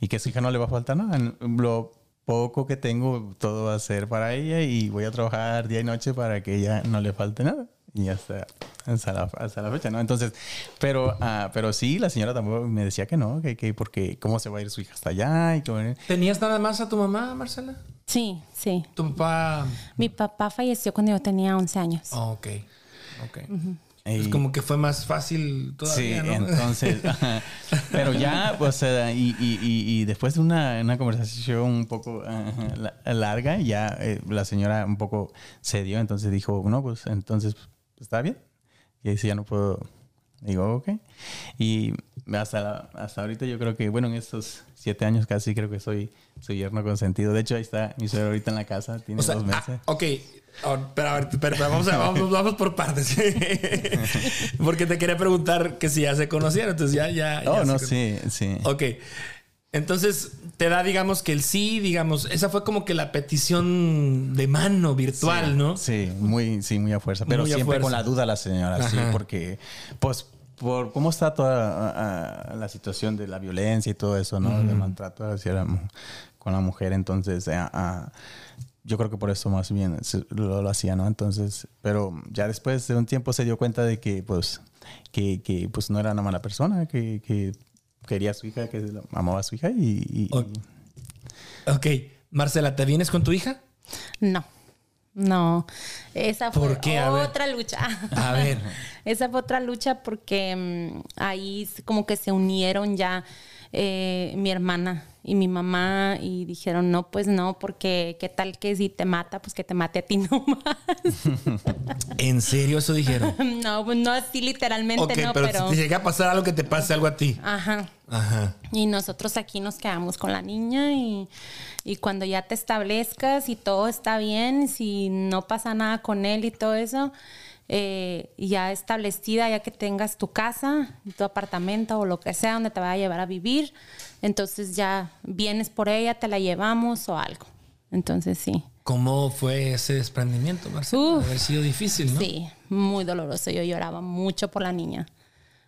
y que a su hija no le va a faltar nada. Lo poco que tengo, todo va a ser para ella y voy a trabajar día y noche para que ella no le falte nada. Y hasta, hasta, la, hasta la fecha, ¿no? Entonces, pero, ah, pero sí, la señora tampoco me decía que no, que, que porque cómo se va a ir su hija hasta allá y cómo- ¿Tenías nada más a tu mamá, Marcela? Sí, sí. Tu papá. Mi papá falleció cuando yo tenía 11 años. Oh, ok. Ok. Es como que fue más fácil todavía, Sí, ¿no? entonces, (laughs) ajá. pero ya, pues, eh, y, y, y, y después de una, una conversación un poco la- larga, ya eh, la señora un poco cedió, entonces dijo, no, pues, entonces, está bien. Y dice, ya no puedo. Digo, ok. Y hasta, la- hasta ahorita yo creo que, bueno, en estos siete años casi creo que soy su yerno consentido. De hecho, ahí está mi suegro ahorita en la casa, tiene O sea, dos meses. ah, ok. Oh, pero a ver, pero, vamos, a- vamos, vamos por partes. (laughs) Porque te quería preguntar que si ya se conocieron. Entonces ya, ya. oh, ya no, sí, sí. Ok. Entonces te da, digamos, que el sí, digamos, esa fue como que la petición de mano virtual, Sí, ¿no? Sí, muy, sí, muy a fuerza. Pero Muy siempre fuerza. con la duda la señora, sí, porque, pues, por cómo está toda la situación de la violencia y todo eso, ¿no? De maltrato hacia la mu- con la mujer, entonces, yo creo que por eso más bien lo, lo hacía, ¿no? Entonces, pero ya después de un tiempo se dio cuenta de que, pues, que, que pues no era una mala persona, que, que quería a su hija, que amaba a su hija y... y- Ok. Ok. Marcela, ¿te vienes con tu hija? No, no. Esa fue ¿Por qué? A ver. otra lucha. A ver. (laughs) Esa fue otra lucha porque mm, ahí como que se unieron ya eh, mi hermana y mi mamá y dijeron, no, pues no, porque qué tal que si te mata, pues que te mate a ti (laughs) nomás. (laughs) ¿En serio eso dijeron? (laughs) no, pues no así literalmente, ok, no, pero, pero... si te llega a pasar algo que te pase algo a ti. Ajá. Ajá. Y nosotros aquí nos quedamos con la niña y, y cuando ya te establezcas y todo está bien, si no pasa nada con él y todo eso, eh, ya establecida, ya que tengas tu casa, tu apartamento o lo que sea donde te vaya a llevar a vivir, entonces ya vienes por ella, te la llevamos o algo. Entonces sí. ¿Cómo fue ese desprendimiento? Uf. Debe haber sido difícil, ¿no? Sí, muy doloroso. Yo lloraba mucho por la niña.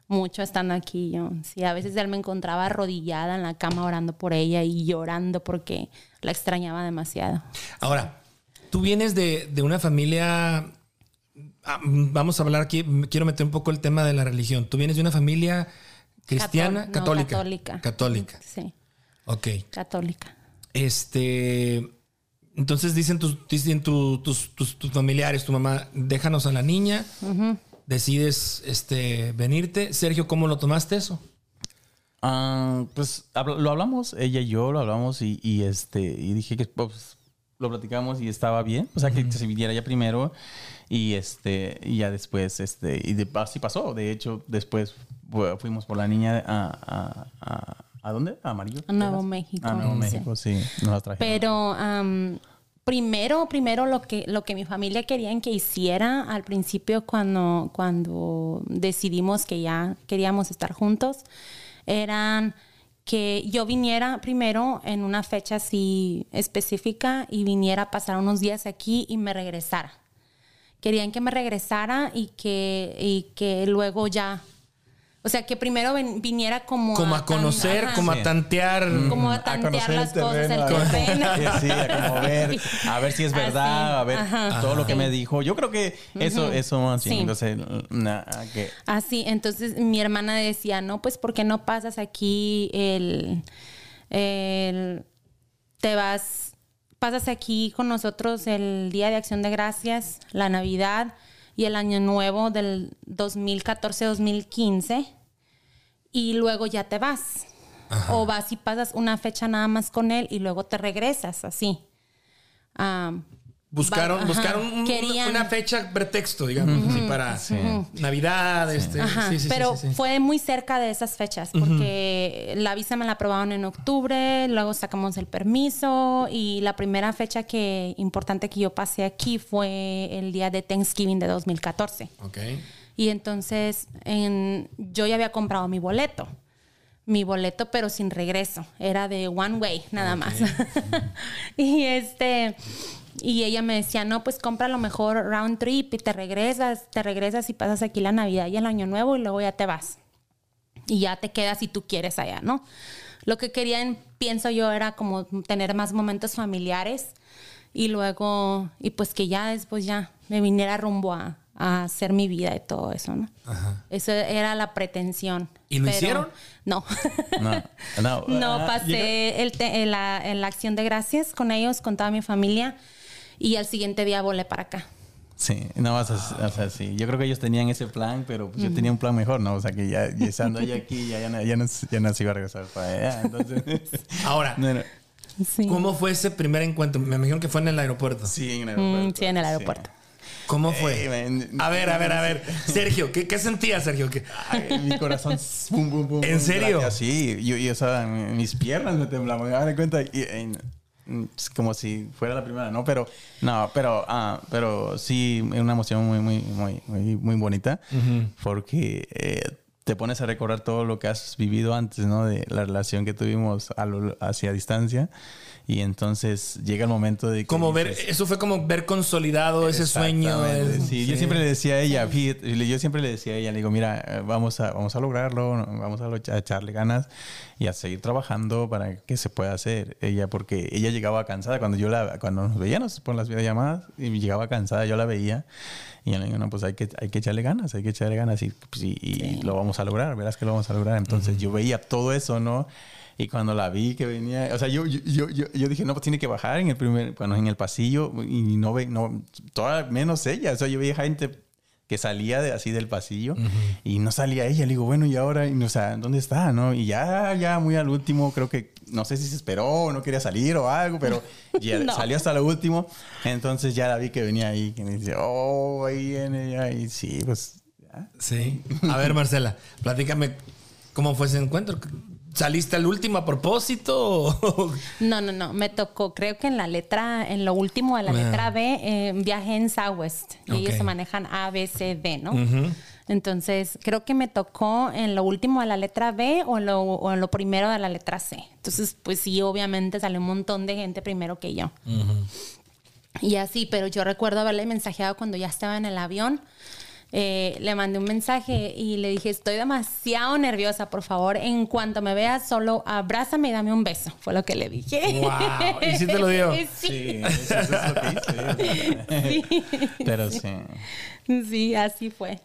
Mucho estando aquí yo. Sí, a veces él me encontraba arrodillada en la cama orando por ella y llorando porque la extrañaba demasiado. Ahora, tú vienes de, de una familia. ah, Vamos a hablar aquí. Quiero meter un poco el tema de la religión. Tú vienes de una familia cristiana, Cató- no, católica. católica. Católica. Sí, Ok. católica. Este. Entonces dicen tus, dicen tu- tus, tus, tus familiares, tu mamá, déjanos a la niña. Decides este, venirte. Sergio, ¿cómo lo tomaste eso? Ah, pues lo hablamos, ella y yo lo hablamos y, y, este y dije que pues, lo platicamos y estaba bien, o sea que se viniera ya primero y este y ya después este y de- así pasó. De hecho después fu- fuimos por la niña a a, a, ¿a dónde? A Amarillo. A Nuevo? México, A Nuevo sí. México, sí. Nos la trajeron. Pero am, primero, primero lo que, lo que mi familia querían que hiciera al principio cuando, cuando decidimos que ya queríamos estar juntos, eran que yo viniera primero en una fecha así específica y viniera a pasar unos días aquí y me regresara. Querían que me regresara y que, y que luego ya... O sea, que primero ven- viniera como... Como a conocer, ajá. como a tantear. como a A tantear conocer las el cosas, el terreno, a- terreno. (laughs) Sí, a como ver, a ver si es verdad, Así, a ver ajá. todo lo que Sí. me dijo. Yo creo que eso, eso bien, Sí. entonces, na- que Así, entonces mi hermana decía, no, pues ¿por qué no pasas aquí el, el- te vas, pasas aquí con nosotros el Día de Acción de Gracias, la Navidad y el Año Nuevo del 2014-2015 y luego ya te vas. O vas y pasas una fecha nada más con él y luego te regresas, así. Ah, Buscaron, Ajá. buscaron un- Querían- una fecha pretexto, digamos, así para Navidad, este, Ajá, sí, sí, sí, pero sí, sí. fue muy cerca de esas fechas porque la visa me la aprobaron en octubre, luego sacamos el permiso y la primera fecha que importante que yo pasé aquí fue el día de Thanksgiving de 2014. Ok. Y entonces en- yo ya había comprado mi boleto. Mi boleto, pero sin regreso. Era de one way, nada más. (laughs) y este. Y ella me decía, no, pues compra lo mejor round trip y te regresas, te regresas y pasas aquí la Navidad y el Año Nuevo y luego ya te vas. Y ya te quedas si tú quieres allá, ¿no? Lo que querían, pienso yo, era como tener más momentos familiares y luego, y pues que ya después ya me viniera rumbo a, a hacer mi vida y todo eso, ¿no? Eso era la pretensión. ¿Y lo hicieron? No. No, (laughs) no. no, ah, pasé el te- en la, la acción de gracias con ellos, con toda mi familia. Y al siguiente día volé para acá. Sí, no, o sea, o sea, sí. Yo creo que ellos tenían ese plan, pero pues yo tenía un plan mejor, ¿no? O sea, que ya, ya estando ya aquí, ya, ya, no, ya, no, ya no se iba a regresar para allá. Entonces, (laughs) Ahora, no, no. Sí. ¿cómo fue ese primer encuentro? Me imagino que fue en el aeropuerto. Sí, en el Mm, aeropuerto. sí, en el aeropuerto. ¿Cómo fue? A ver, a ver, a ver. (laughs) Sergio, ¿qué, qué sentías, Sergio? ¿Qué- Ay, mi corazón, pum, pum, pum. ¿En serio? así. Yo, yo, o sea, mis piernas me temblaban. Me de cuenta. Y, y- es como si fuera la primera, ¿no? Pero, no, pero, ah, pero sí, es una emoción muy, muy, muy, muy, muy bonita. Porque eh, te pones a recordar todo lo que has vivido antes, ¿no? De la relación que tuvimos a lo- hacia distancia. Y entonces llega el momento de que Como ver, dices, eso fue como ver consolidado ese sueño. El- sí, yo siempre le decía a ella, fíjate, yo siempre le decía a ella, le digo, mira, vamos a, vamos a lograrlo, vamos a, a echarle ganas y a seguir trabajando para que se pueda hacer. Ella, porque ella llegaba cansada cuando yo la, cuando nos veíamos por las videollamadas y llegaba cansada, yo la veía y yo le digo, no, pues hay que, hay que echarle ganas, hay que echarle ganas y, pues, y- y lo vamos a lograr, verás que lo vamos a lograr. Entonces yo veía todo eso, ¿no? Y cuando la vi que venía, o sea, yo, yo, yo, yo, dije, no, pues tiene que bajar en el primer, bueno, en el pasillo y no ve, no, toda, menos ella. O sea, yo veía gente que salía de, así del pasillo y no salía ella. Le digo, bueno, y ahora, y, o sea, ¿dónde está? ¿No? Y ya, ya muy al último, creo que, no sé si se esperó o no quería salir o algo, pero (laughs) ya No. salió hasta lo último. Entonces ya la vi que venía ahí, que me dice, oh, ahí viene ella. Y sí, pues, ya. Sí. A ver, Marcela, platícame cómo fue ese encuentro. ¿Saliste al último a propósito? (laughs) No, no, no. Me tocó, creo que en la letra, en lo último de la Ah. letra B, eh, viajé en Southwest. Y ellos Ok. se manejan A, B, C, D, ¿no? Entonces, creo que me tocó en lo último de la letra B o en lo, o en lo primero de la letra C. Entonces, pues sí, obviamente salió un montón de gente primero que yo. Y así, pero yo recuerdo haberle mensajeado cuando ya estaba en el avión. Eh, le mandé un mensaje y le dije, estoy demasiado nerviosa, por favor, en cuanto me veas, solo abrázame y dame un beso. Fue lo que le dije. Wow, ¿y sí te lo dio? (laughs) Sí, Sí, eso, es lo que hice. sí, Pero sí. sí, así fue.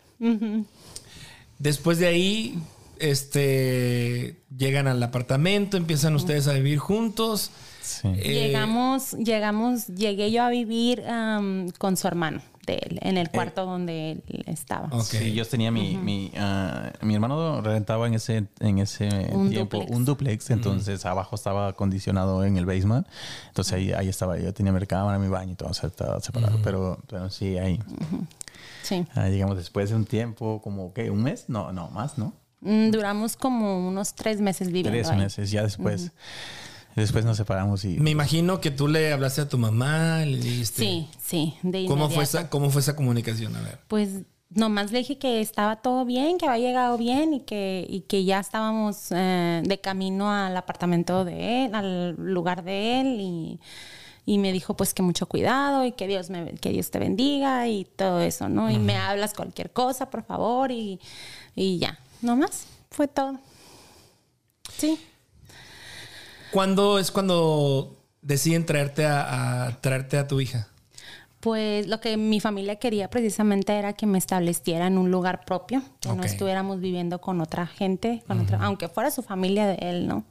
Después de ahí, este, llegan al apartamento, empiezan ustedes a vivir juntos. Sí. Eh, Llegamos, llegamos, llegué yo a vivir con su hermano de él, en el cuarto donde él estaba. Ok. Sí, yo tenía mi, mi, ah, mi hermano rentaba en ese, en ese Un tiempo dúplex. un duplex, entonces abajo estaba acondicionado en el basement, entonces ahí, ahí estaba, yo tenía mi cámara, mi baño y todo, o sea, estaba separado, pero, pero sí, ahí Sí. ah, llegamos después de un tiempo, como, ¿qué? ¿Un mes? No, no, más, ¿no? Mm, Duramos como unos tres meses viviendo Tres ahí. meses, ya después, después nos separamos y... Me imagino que tú le hablaste a tu mamá, le dijiste. Sí, sí, de ¿Cómo fue, esa, ¿Cómo fue esa comunicación? A ver. Pues nomás le dije que estaba todo bien, que había llegado bien y que, y que ya estábamos eh, de camino al apartamento de él, al lugar de él y, y me dijo pues que mucho cuidado y que Dios, me, que Dios te bendiga y todo eso, ¿no? Y me hablas cualquier cosa, por favor, y, y ya, nomás, fue todo. Sí. ¿Cuándo es cuando deciden traerte a, a- traerte a tu hija? Pues lo que mi familia quería precisamente era que me estableciera en un lugar propio, que no estuviéramos viviendo con otra gente, con otra, aunque fuera su familia de él, ¿no?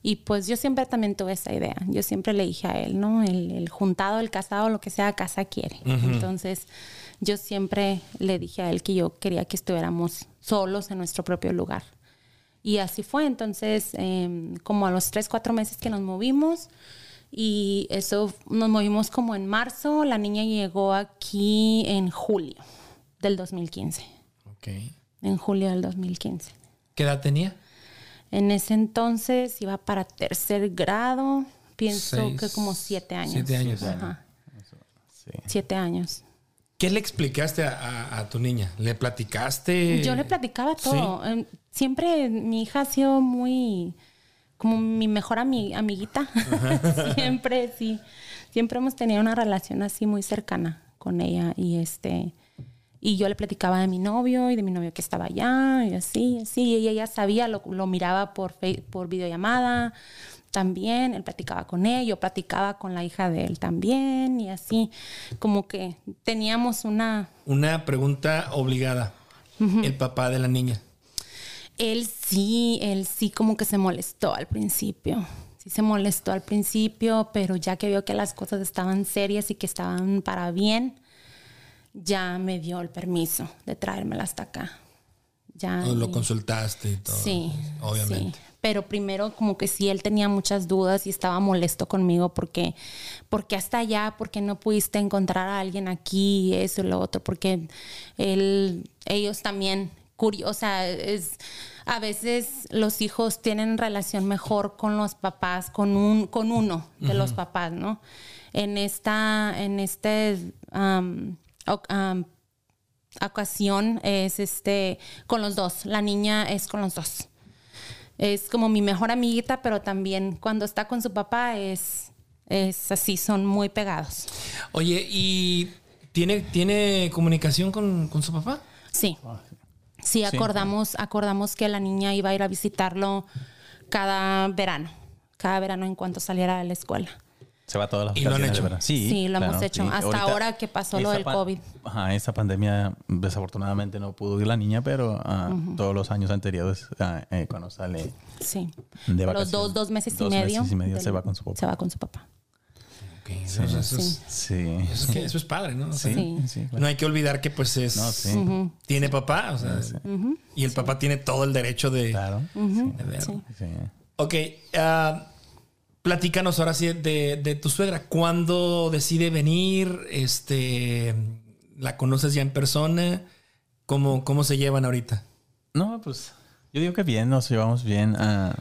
Y pues yo siempre también tuve esa idea. Yo siempre le dije a él, ¿no? El, el juntado, el casado, lo que sea, casa quiere. Entonces yo siempre le dije a él que yo quería que estuviéramos solos en nuestro propio lugar. Y así fue. Entonces, em, como a los tres, cuatro meses que nos movimos, y eso nos movimos como en marzo, la niña llegó aquí en julio del 2015. Ok. En julio del 2015. ¿Qué edad tenía? En ese entonces iba para tercer grado, pienso Seis, que como siete años. siete años. Ajá, Sí. siete años. ¿Qué le explicaste a, a- a tu niña? ¿Le platicaste? Yo le platicaba todo. Em, Siempre mi hija ha sido muy como mi mejor ami- amiguita. (laughs) Siempre, sí. Siempre hemos tenido una relación así muy cercana con ella. Y este, y yo le platicaba de mi novio y de mi novio que estaba allá, y así, así. Y ella ya sabía, lo, lo miraba por, por videollamada. También, él platicaba con él, yo platicaba con la hija de él también y así como que teníamos una... Una pregunta obligada. El papá de la niña. Él sí, él sí como que se molestó al principio. Sí se molestó al principio, pero ya que vio que las cosas estaban serias y que estaban para bien, ya me dio el permiso de traérmela hasta acá. Ya lo y- consultaste y todo. Sí, Obviamente. sí. Pero primero como que sí, él tenía muchas dudas y estaba molesto conmigo porque, porque hasta allá, porque no pudiste encontrar a alguien aquí, eso y lo otro, porque él, ellos también, curiosa, o sea, es, a veces los hijos tienen relación mejor con los papás, con, un, con uno de los papás, ¿no? En esta, en este... am, ocasión es este con los dos. La niña es con los dos. Es como mi mejor amiguita, pero también cuando está con su papá es, es así, son muy pegados. Oye, ¿y tiene, tiene comunicación con, con su papá? Sí. Sí, acordamos, acordamos que la niña iba a ir a visitarlo cada verano. Cada verano en cuanto saliera de la escuela. Se va todas las ¿Y lo han de hecho? Sí, Sí, lo hemos hecho. Hasta ahora que pasó lo del COVID. Ajá, esa pandemia desafortunadamente no pudo ir la niña, pero ah, todos los años anteriores, ah, eh, cuando sale Sí. de Los vacaciones, dos, dos meses y dos medio. meses y medio del- se va con su papá. Se va con su papá. Ok, eso, eso es, Sí. eso es que- eso es padre, ¿no? O sea, Sí, Sí. sí, claro. No hay que olvidar que pues es... No, sí. Tiene papá, o sea, y el papá tiene todo el derecho de, Claro. de verlo. Sí. Ok, ah, platícanos ahora sí de, de tu suegra. ¿Cuándo decide venir? Este, ¿La conoces ya en persona? ¿Cómo, cómo se llevan ahorita? No, pues yo digo que bien, nos llevamos bien. ah,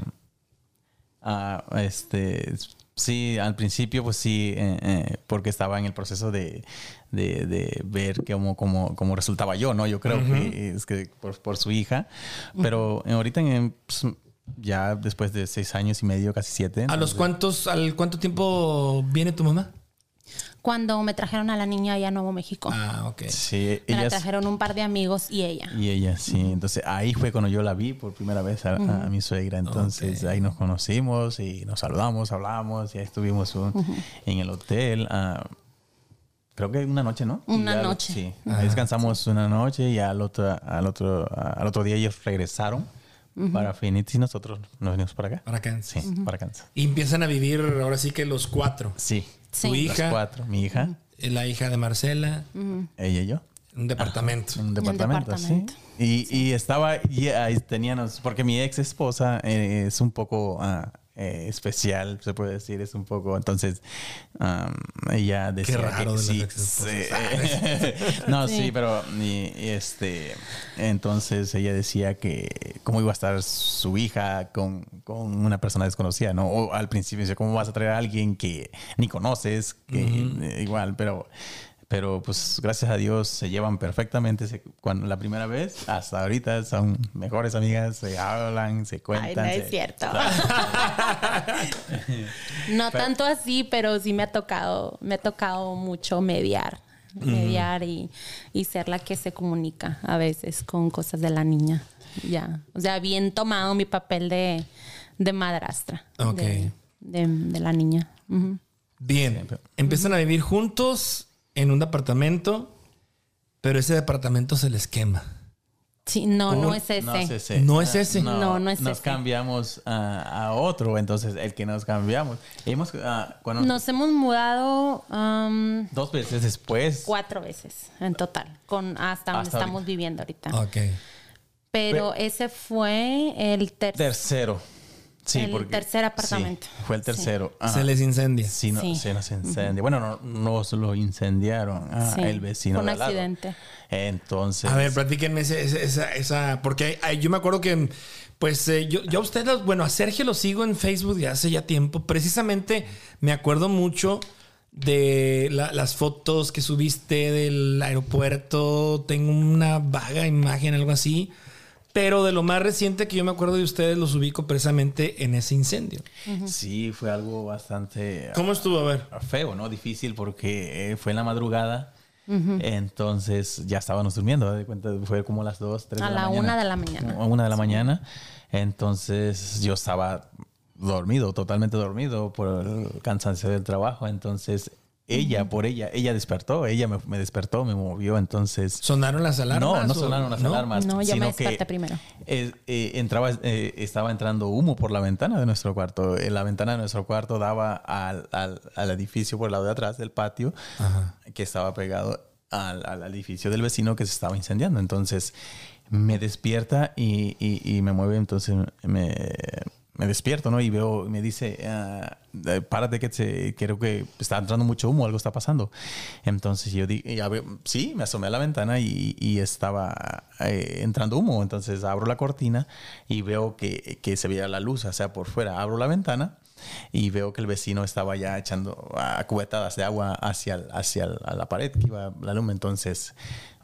ah, este, sí, al principio, pues sí, eh, eh, porque estaba en el proceso de, de, de ver cómo, cómo, cómo resultaba yo, ¿no? Yo creo que es que por, por su hija. Pero ahorita, en, pues, ya después de seis años y medio, casi siete. ¿A los cuántos, al cuánto tiempo viene tu mamá? Cuando me trajeron a la niña allá a Nuevo México. Ah, ok. Sí, me la ella trajeron un par de amigos y ella. Y ella, sí. Entonces ahí fue cuando yo la vi por primera vez a, a mi suegra. Entonces ahí nos conocimos y nos saludamos, hablamos y ahí estuvimos un- en el hotel. ah, creo que una noche, ¿no? Una ya- noche. Sí. Ahí descansamos una noche y al otro, al otro, al otro día ellos regresaron para Phoenix y nosotros nos venimos para acá. Para acá. Sí, para Kansas. Y empiezan a vivir ahora sí que los cuatro. Sí. Tu Sí. Las hija, cuatro. Mi hija, la hija de Marcela, ella y yo. un departamento. En un departamento, departamento. sí. Y, y estaba, y ahí teníamos, porque mi ex esposa eh, es un poco ah, eh, especial, se puede decir, es un poco, entonces am, ella decía raro que de sí, (laughs) no, sí, pero y- y este, entonces ella decía que cómo iba a estar su hija con, con una persona desconocida, ¿no? O al principio decía, ¿cómo vas a traer a alguien que ni conoces? Que igual, pero pero pues gracias a Dios se llevan perfectamente. Se- cuando la primera vez hasta ahorita son mejores amigas, se hablan, se Ay, cuentan. (laughs) no es cierto. no tanto así, pero sí me ha tocado, me ha tocado mucho mediar, mediar y, y ser la que se comunica a veces con cosas de la niña. Ya, o sea, bien tomado mi papel de, de madrastra Ok. de, de- de la niña. Bien. Empiezan a vivir juntos en un departamento, pero ese departamento se les quema. Sí, no, no es ese. No es ese. No es ese. No, no es nos ese. cambiamos a, a otro, entonces el que nos cambiamos. Hemos, ah, cuando- Nos hemos mudado um, dos veces después. cuatro veces en total, con hasta donde estamos ahorita. viviendo ahorita. Ok. Pero ese fue el tercer. Tercero. Sí, El porque, tercer apartamento. sí, fue el tercero. Ajá. Se les incendia. Sí, no, Sí. se nos incendia. Bueno, no, nos lo incendiaron. Ah, Sí, el vecino. fue un de al lado. accidente. Entonces. A ver, platíquenme ese- ese- esa, esa, porque ay, yo me acuerdo que, pues, eh, yo, yo a ustedes, bueno, a Sergio lo sigo en Facebook de hace ya tiempo. Precisamente me acuerdo mucho de la- las fotos que subiste del aeropuerto. Tengo una vaga imagen, algo así. Pero de lo más reciente que yo me acuerdo de ustedes, los ubico precisamente en ese incendio. Sí, fue algo bastante ¿Cómo estuvo? A ver. ah, feo, ¿no? Difícil porque eh, fue en la madrugada. Entonces ya estábamos durmiendo, de cuenta, fue como las 2, 3 A de la, la mañana. una de la mañana. A una de la mañana. Entonces yo estaba dormido, totalmente dormido por el cansancio del trabajo. Entonces, ella, por ella, ella despertó, ella me, me despertó, me movió. Entonces, ¿Sonaron las alarmas? no, no sonaron las ¿no? alarmas. No, yo me sino que, desperté primero. eh, eh, entraba, eh, estaba entrando humo por la ventana de nuestro cuarto. Eh, La ventana de nuestro cuarto daba al, al- al edificio por el lado de atrás del patio, que estaba pegado al, al edificio del vecino que se estaba incendiando. Entonces me despierta y, y- y me mueve, entonces me, me despierto, ¿no? Y veo, me dice, eh, párate que se, creo que está entrando mucho humo, algo está pasando. Entonces yo dije, sí, me asomé a la ventana y, estaba eh, entrando humo. Entonces abro la cortina y veo que, que se veía la luz, o sea, por fuera. Abro la ventana y veo que el vecino estaba ya echando ah, cubetadas de agua hacia, hacia la pared que iba la luz. Entonces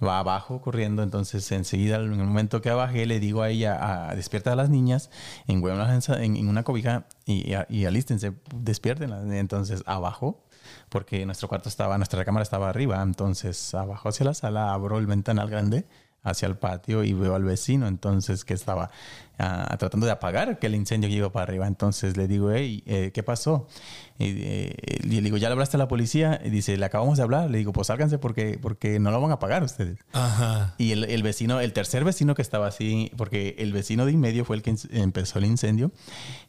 va abajo corriendo. Entonces enseguida, en el momento que bajé, le digo a ella, a, despierta a las niñas, envuélvelas en, una cobija y, y alístense, despiértenlas. Entonces abajo porque nuestro cuarto estaba, nuestra cámara estaba arriba, entonces abajo hacia la sala abro el ventanal grande hacia el patio y veo al vecino entonces que estaba ah, tratando de apagar que el incendio que iba para arriba. Entonces le digo, hey, eh, ¿qué pasó? Y, eh, y le digo, ¿ya le hablaste a la policía? Y dice, le acabamos de hablar. Le digo, pues sálganse porque, porque no lo van a pagar ustedes. Ajá. Y el, el vecino, el tercer vecino que estaba así, porque el vecino de en medio fue el que empezó el incendio.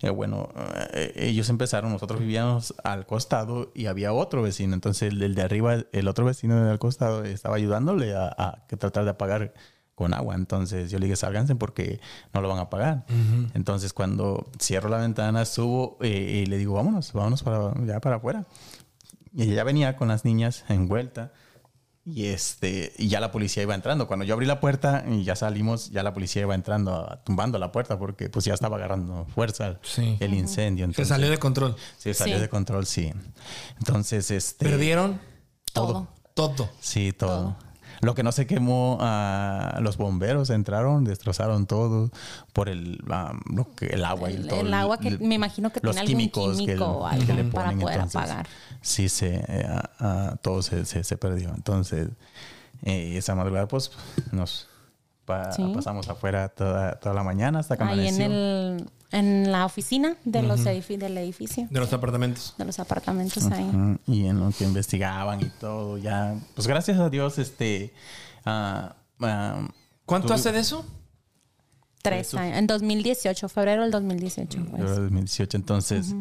eh, bueno, eh, ellos empezaron, nosotros vivíamos al costado y había otro vecino. Entonces el, de arriba, el otro vecino del costado estaba ayudándole a, tratar de apagar con agua. Entonces yo le dije, sálganse porque no lo van a pagar. Entonces cuando cierro la ventana, subo eh, y le digo, vámonos, vámonos para, ya para afuera. Y ella venía con las niñas envuelta. Y este, y ya la policía iba entrando. Cuando yo abrí la puerta y ya salimos, ya la policía iba entrando, tumbando la puerta porque pues ya estaba agarrando fuerza el, Sí. el incendio. Se Entonces, salió de control. Sí, salió Sí. de control, sí. Entonces, este. ¿Perdieron? Todo. Todo. Sí, todo. Lo que no se quemó, ah, los bomberos entraron, destrozaron todo por el, lo que- el agua y El- todo. el agua que me imagino que los tiene algún que, químico que algo le para ponen, poder entonces, apagar. Sí, se, eh, ah, todo se, se, se perdió. Entonces, eh, esa madrugada, pues, nos pa- Sí. pasamos afuera toda, toda la mañana hasta que Ahí en, el, en la oficina de los edifi- del edificio, De los apartamentos. de los apartamentos ahí. Y en lo que investigaban y todo, ya. Pues gracias a Dios, este. ah, ah, ¿Cuánto hace de eso? Tres Eso. años. En 2018, febrero del 2018. Yo pues. era 2018. Entonces,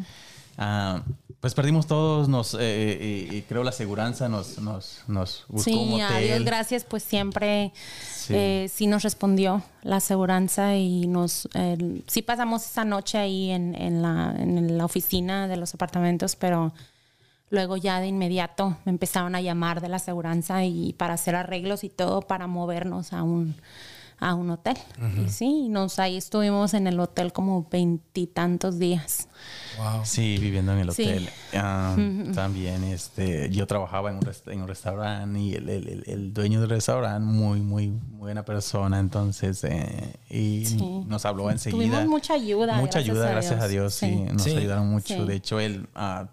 pues perdimos todos. Nos, eh, eh, y creo la aseguranza nos, nos, nos buscó un Sí, hotel. a Dios gracias, pues siempre Sí. eh, sí nos respondió la aseguranza y nos eh, sí pasamos esa noche ahí en, en la, en la oficina de los apartamentos, pero luego ya de inmediato me empezaron a llamar de la aseguranza y para hacer arreglos y todo para movernos a un a un hotel. Y sí, nos ahí estuvimos en el hotel como veintitantos días. Wow. Sí, viviendo en el Sí. hotel. Ah, También, este, yo trabajaba en un, rest- en un restaurante y el, el- el- el dueño del restaurante, muy, muy buena persona. Entonces, eh, y Sí. nos habló enseguida. Tuvimos mucha ayuda, Mucha gracias ayuda, a gracias a Dios. Sí, Sí. nos Sí. ayudaron mucho. Sí. De hecho, él. ah,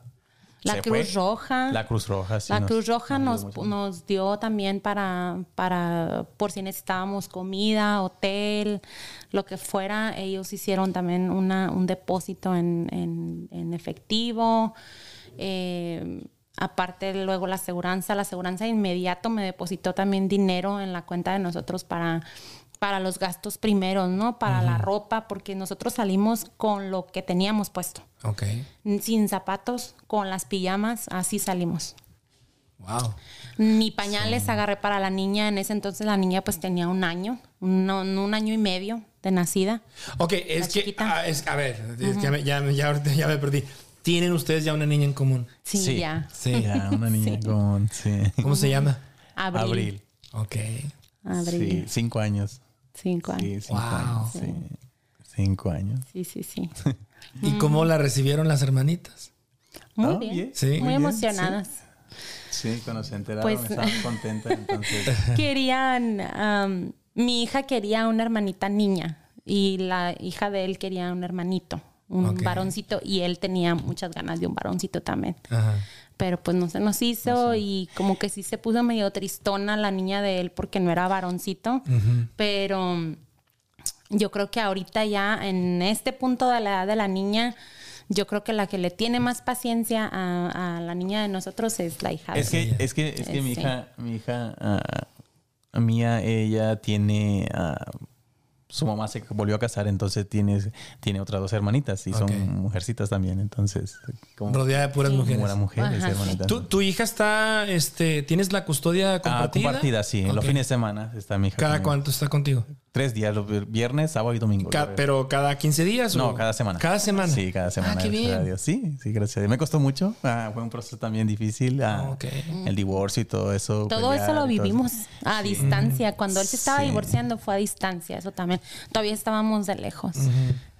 La Cruz fue. Roja. La Cruz Roja, sí. la nos- Cruz Roja nos nos, nos dio también para, para, por si necesitábamos comida, hotel, lo que fuera. Ellos hicieron también una, un depósito en, en- en efectivo. Eh, aparte, luego la aseguranza, la aseguranza inmediato me depositó también dinero en la cuenta de nosotros para para los gastos primeros, ¿no? Para la ropa, porque nosotros salimos con lo que teníamos puesto. Ok. Sin zapatos, con las pijamas, así salimos. Wow. Ni pañales agarré para la niña. En ese entonces la niña pues tenía un año, un, un año y medio de nacida. Ok, es que. ah, es- a ver, es que ya, me, ya, ya ya me perdí. ¿Tienen ustedes ya una niña en común? Sí, Sí. ya. Sí. Ya, una niña con. Sí. ¿Cómo se llama? Abril. Abril. Ok. Abril. Sí, cinco años. Cinco Sí, años. cinco Wow. años. Sí. Cinco años. Sí, sí, sí. (laughs) ¿Y cómo la recibieron las hermanitas? Muy Ah, bien. bien. Sí. Muy Muy bien, emocionadas. Sí, cuando se enteraron Pues- estaban (laughs) contentas. Entonces. (laughs) Querían, am, mi hija quería una hermanita niña y la hija de él quería un hermanito, un varoncito y él tenía muchas ganas de un varoncito también. Ajá. Pero pues no se nos hizo y como que sí se puso medio tristona la niña de él porque no era varoncito. Pero yo creo que ahorita ya en este punto de la edad de la niña yo creo que la que le tiene más paciencia a, a la niña de nosotros es la hija. Es de- que, es que, es que mi hija, mi hija ah, mía, ella tiene ah, su mamá se volvió a casar, entonces tiene, tiene otras dos hermanitas y son mujercitas también, entonces como, Rodeada de puras Sí. mujeres. mujeres, hermanitas. ¿Tu, tu hija está, este, tienes la custodia Ah, compartida? compartida, sí. En los fines de semana está mi hija. ¿Cada conmigo. cuánto está contigo? Tres días, los viernes, sábado y domingo. Ca- ¿Pero cada 15 días? No, o- cada semana. ¿Cada semana? Sí, cada semana. Ah, qué gracias a bien. Dios. Sí, sí, gracias a Dios. Me costó mucho. Ah, fue un proceso también difícil. ah, Ah. El divorcio y todo eso. Todo pelear eso lo vivimos eso. a distancia. Cuando él se estaba Sí. divorciando fue a distancia, eso también. Todavía estábamos de lejos.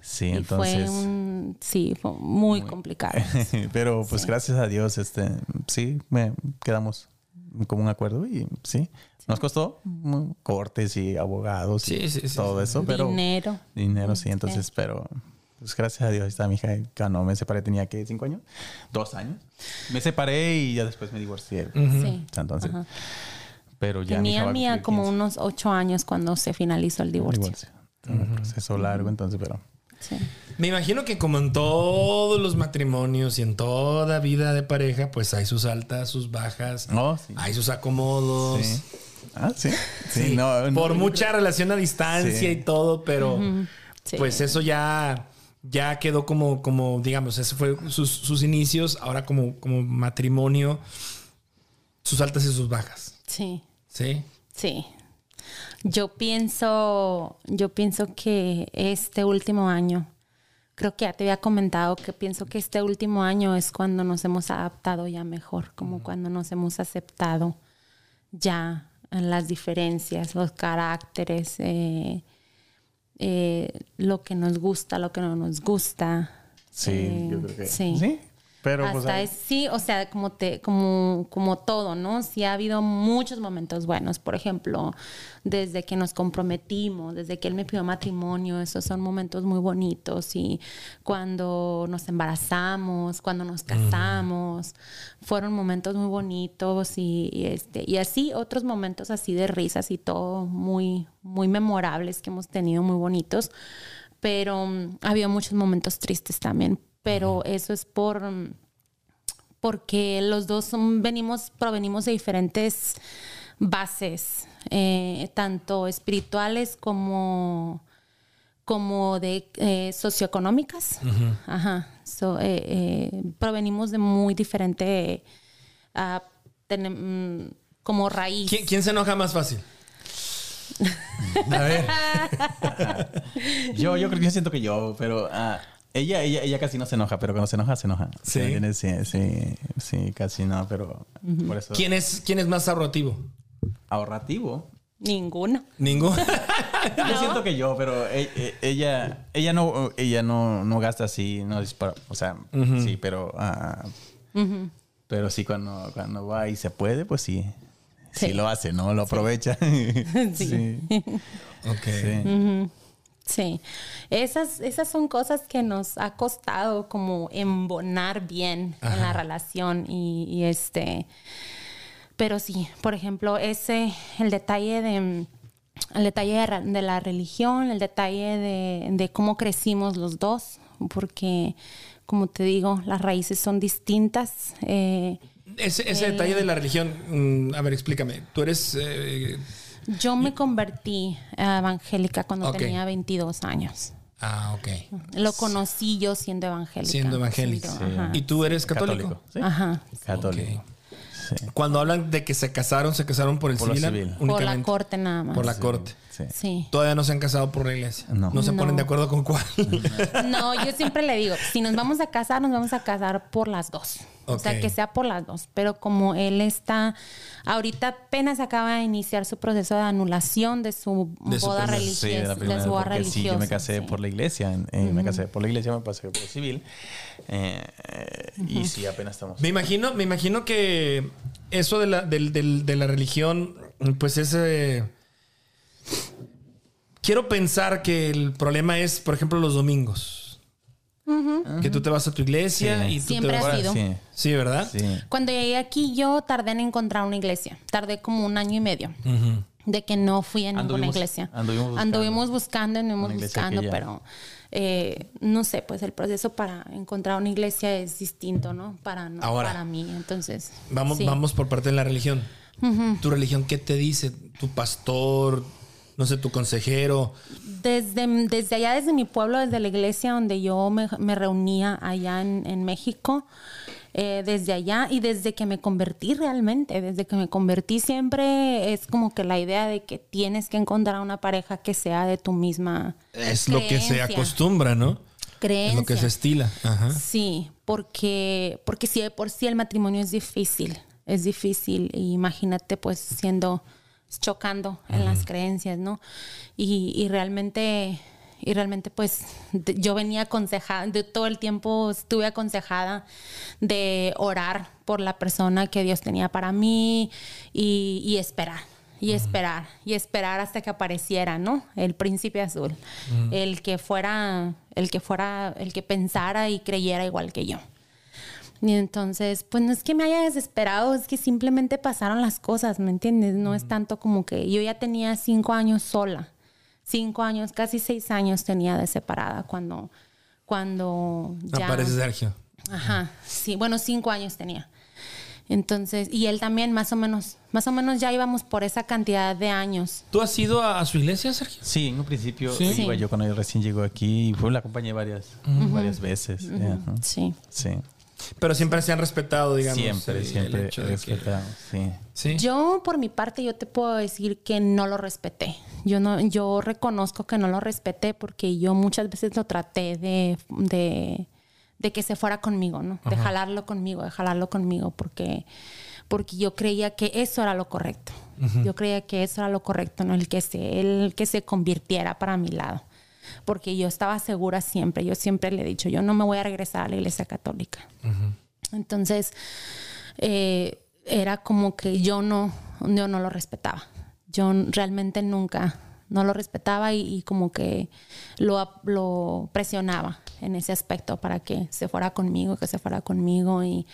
Sí, y entonces. fue un, sí, fue muy complicado. (laughs) Pero pues Sí. gracias a Dios, este, sí, me quedamos como un acuerdo y sí. Nos costó cortes y abogados y Sí, sí, sí, todo sí. eso, pero Dinero. dinero sí, entonces, pero pues gracias a Dios ahí está mi hija ganó, me separé tenía que cinco años, dos años, me separé y ya después me divorcié. Sí. Entonces, Ajá. pero ya mi Tenía a mía como 15. unos ocho años cuando se finalizó el divorcio. divorcio. Un proceso largo, entonces, pero Sí. Me imagino que como en todos los matrimonios y en toda vida de pareja, pues hay sus altas, sus bajas, no, sí. hay sus acomodos. Sí. Ah, sí. Sí, Sí, no, no, por mucha relación a distancia Sí. y todo, pero Sí. pues eso ya, ya quedó como, como, digamos, ese fue sus, sus inicios, ahora como, como matrimonio, sus altas y sus bajas. Sí. Sí. Sí. Yo pienso, yo pienso que este último año, creo que ya te había comentado que pienso que este último año es cuando nos hemos adaptado ya mejor, como cuando nos hemos aceptado ya las diferencias, los caracteres, eh, eh, lo que nos gusta, lo que no nos gusta. Sí, Eh, yo creo que sí. sí. Pero pues Hasta ahí- es- sí, o sea, como te, como, como todo, ¿no? Sí ha habido muchos momentos buenos. Por ejemplo, desde que nos comprometimos, desde que él me pidió matrimonio, esos son momentos muy bonitos. Y cuando nos embarazamos, cuando nos casamos, fueron momentos muy bonitos y, y este, y así otros momentos así de risas y todo muy, muy memorables que hemos tenido, muy bonitos. Pero mm, había muchos momentos tristes también. Pero eso es por porque los dos son- venimos, provenimos de diferentes bases, eh, tanto espirituales como, como de eh, socioeconómicas. Ajá. So, eh, eh, provenimos de muy diferente, ah, mm, como raíz. ¿Quién, quién se enoja más fácil? A ver. (laughs) Yo, yo creo que yo siento que yo, pero ah, ella, ella, ella casi no se enoja, pero cuando se enoja, se enoja. Sí. Sí, sí, sí, casi no, pero por eso. ¿Quién es, quién es más ahorrativo? Ahorrativo. Ninguno. Ninguno. (laughs) Yo siento que yo, pero e- e- ella, ella no, ella no, no gasta así, no dispara, o sea, sí, pero, ah, pero sí cuando, cuando va y se puede, pues sí, sí, Sí. lo hace, ¿no? Lo aprovecha. (laughs) (laughs) Sí. ok. sí. Sí, esas, esas son cosas que nos ha costado como embonar bien en la relación y, y este, pero sí, por ejemplo, ese, el detalle de, el detalle de, la religión, el detalle de, de cómo crecimos los dos, porque como te digo, las raíces son distintas. eh, Ese, ese Eh. detalle de la religión, mm, a ver, explícame. Tú eres... eh, yo me convertí a evangélica cuando tenía 22 años. ah, ok. Lo conocí yo siendo evangélica. Siendo evangélica. Siendo-. ¿Y tú eres católico? ¿sí? Ajá. Católico. Sí. Cuando hablan de que se casaron, se casaron por el Por civil, civil. Por la corte nada más. Por la corte. Sí. Sí. Todavía no se han casado por la iglesia. No. se ponen No. de acuerdo con cuál. No, yo siempre le digo, si nos vamos a casar, nos vamos a casar por las dos. O sea, que sea por las dos. Pero como él está, ahorita apenas acaba de iniciar su proceso de anulación de su De su boda primer- religiosa. Sí, de la primera, de su boda porque sí, yo me religiosa, casé sí. por la iglesia, eh, me casé por la iglesia, me pasé por civil, eh, eh, y sí, apenas estamos. Me imagino, me imagino que eso de la, del- de la religión, pues es... quiero pensar que el problema es, por ejemplo, los domingos. Que tú te vas a tu iglesia Sí. y tú Siempre te ha vas... sido. Sí, Sí, ¿verdad? sí. Cuando llegué aquí, yo tardé en encontrar una iglesia. Tardé como un año y medio. de que no fui a ninguna Anduvimos- iglesia. anduvimos buscando. Anduvimos buscando, anduvimos pero eh, no sé, pues el proceso para encontrar una iglesia es distinto, ¿no? Para, no- Ahora. para mí, entonces. Vamos, sí. vamos por parte de la religión. ¿Tu religión qué te dice? ¿Tu pastor? No sé, tu consejero. Desde, desde allá, desde mi pueblo, desde la iglesia donde yo me, me reunía allá en, en México, eh, desde allá y desde que me convertí realmente, desde que me convertí siempre es como que la idea de que tienes que encontrar una pareja que sea de tu misma Es lo que se creencia. acostumbra, ¿no? Es lo que creencia. se estila. Ajá. Sí, porque, porque si de por sí el matrimonio es difícil, es difícil. Y imagínate pues siendo, chocando en las creencias, ¿no? Y, y realmente, y realmente pues yo venía aconsejada, de todo el tiempo estuve aconsejada de orar por la persona que Dios tenía para mí y, y esperar. Y esperar, y esperar hasta que apareciera, ¿no? El príncipe azul. El que fuera, el que fuera, el que pensara y creyera igual que yo. Y entonces, pues no es que me haya desesperado, es que simplemente pasaron las cosas, ¿me entiendes? No es tanto como que yo ya tenía cinco años sola, cinco años, casi seis años tenía de separada cuando, cuando ya... Aparece Sergio. Ajá, sí, bueno, cinco años tenía. Entonces, y él también más o menos, más o menos ya íbamos por esa cantidad de años. ¿Tú has ido a, a su iglesia, Sergio? Sí, en un principio Sí. iba Sí. yo cuando él recién llegó aquí y fue la acompañé varias, varias veces. Sí. Sí. Pero siempre se han respetado, digamos. Siempre, el- siempre el hecho de que- respetado. Sí. Sí. Yo, por mi parte, yo te puedo decir que no lo respeté. Yo no, yo reconozco que no lo respeté porque yo muchas veces lo traté de, de, de que se fuera conmigo, ¿no? De jalarlo conmigo, de jalarlo conmigo, porque, porque yo creía que eso era lo correcto. Yo creía que eso era lo correcto, ¿no? El que se, el que se convirtiera para mi lado. Porque yo estaba segura siempre, yo siempre le he dicho, yo no me voy a regresar a la iglesia católica. Entonces, eh, era como que yo no, yo no lo respetaba. Yo realmente nunca no lo respetaba y, y como que lo, lo presionaba en ese aspecto para que se fuera conmigo, que se fuera conmigo y,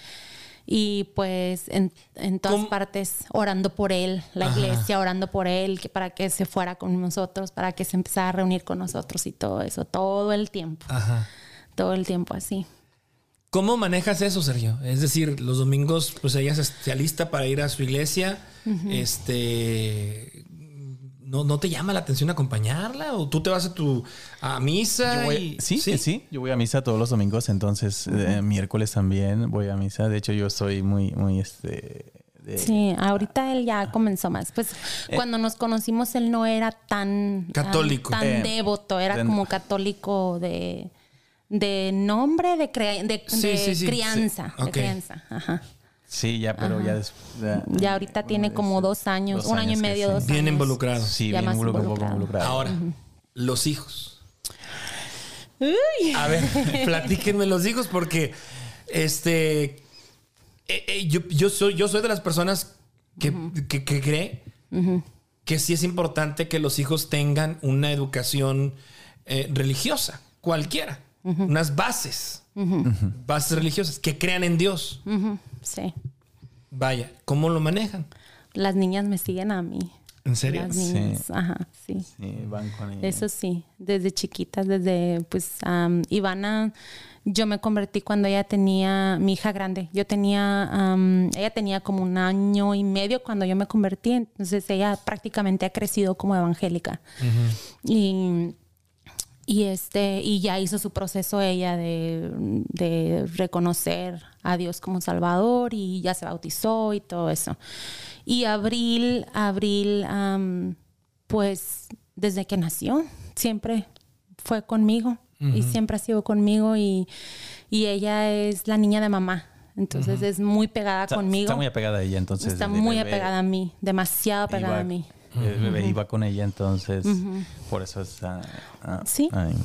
y pues en, en todas ¿Cómo? partes orando por él, la iglesia orando por él, que para que se fuera con nosotros, para que se empezara a reunir con nosotros y todo eso, todo el tiempo, Ajá. todo el tiempo así. ¿Cómo manejas eso, Sergio? Es decir, los domingos, pues ella se, se alista para ir a su iglesia. Este. ¿No, ¿No te llama la atención acompañarla? ¿O tú te vas a tu a misa? Yo voy- y- sí, sí, Yo voy a misa todos los domingos, entonces eh, miércoles también voy a misa. De hecho, yo soy muy, muy este. de- Sí, ahorita él ya comenzó más. Pues cuando nos conocimos él no era tan Católico. tan Eh, devoto, era de- como católico de de nombre, de, de, Sí, de sí, sí, crianza, sí. de crianza. Ajá. Sí, ya, pero ya después. Ya ahorita tiene como dos años, un año y medio, dos Bien años. involucrado. Sí, Ya bien más involucrado, un poco involucrado. involucrado. Ahora, los hijos. A ver, (laughs) platíquenme los hijos porque este eh, eh, yo, yo soy yo soy de las personas que, que- que cree que sí es importante que los hijos tengan una educación eh, religiosa, cualquiera, unas bases, bases religiosas, que crean en Dios. Sí. Vaya, ¿cómo lo manejan? Las niñas me siguen a mí. ¿En serio? Las Sí. ajá, sí. Sí, van con ella. Eso sí, desde chiquitas, desde pues am, Ivana, yo me convertí cuando ella tenía, mi hija grande, yo tenía, am, ella tenía como un año y medio cuando yo me convertí, entonces ella prácticamente ha crecido como evangélica. Y y este y ya hizo su proceso ella de, de reconocer a Dios como Salvador y ya se bautizó y todo eso. Y Abril, Abril, am, pues desde que nació, siempre fue conmigo y siempre ha sido conmigo y, y ella es la niña de mamá. Entonces es muy pegada Está, conmigo. está muy apegada a ella, entonces. Está muy apegada a mí, demasiado apegada a mí. El bebé iba con ella, entonces. Por eso es. ah, ah, Sí. ay.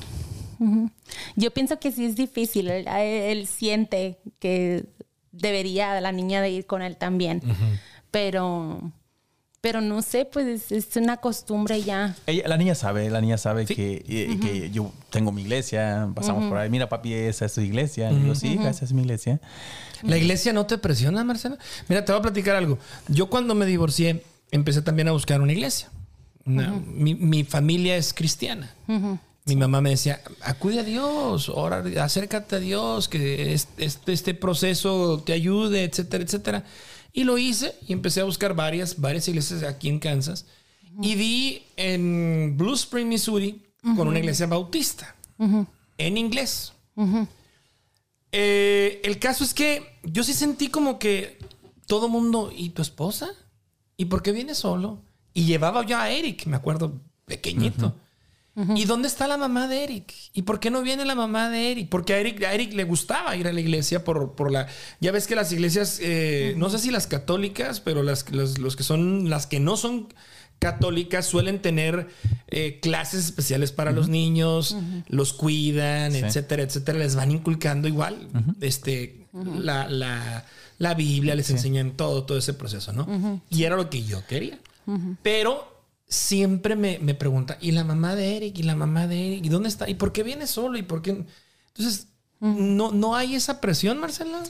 Yo pienso que sí es difícil. Él, siente que debería la niña de ir con él también. Pero, pero no sé, pues es, es una costumbre ya. Ella, la niña sabe, la niña sabe que, eh, que yo tengo mi iglesia, pasamos por ahí, mira papi, esa es tu iglesia. Le digo, sí, esa es mi iglesia. ¿La iglesia no te presiona, Marcela? Mira, te voy a platicar algo. Yo cuando me divorcié, empecé también a buscar una iglesia. Una- mi, mi familia es cristiana. Mi mamá me decía, acude a Dios, ora, acércate a Dios, que es- este, este proceso te ayude, etcétera, etcétera. Y lo hice y empecé a buscar varias, varias iglesias aquí en Kansas. Y di en Blue Spring, Missouri, con una iglesia bautista, en inglés. Eh, el caso es que yo sí sentí como que todo mundo, ¿y tu esposa? ¿Y por qué viene solo? Y llevaba yo a Eric, me acuerdo, pequeñito. ¿Y dónde está la mamá de Eric? ¿Y por qué no viene la mamá de Eric? Porque a Eric, a Eric le gustaba ir a la iglesia por, por la... Ya ves que las iglesias, eh, no sé si las católicas, pero las, las- los que son, las que no son católicas suelen tener eh, clases especiales para los niños, los cuidan, etcétera, etcétera. Les van inculcando igual este, la, la- la Biblia, les enseñan todo, todo ese proceso, ¿no? Y era lo que yo quería. Pero siempre me, me pregunta, ¿y la mamá de Eric? ¿Y la mamá de Eric? ¿Y dónde está? ¿Y por qué viene solo? ¿Y por qué? Entonces, no, no hay esa presión, Marcela.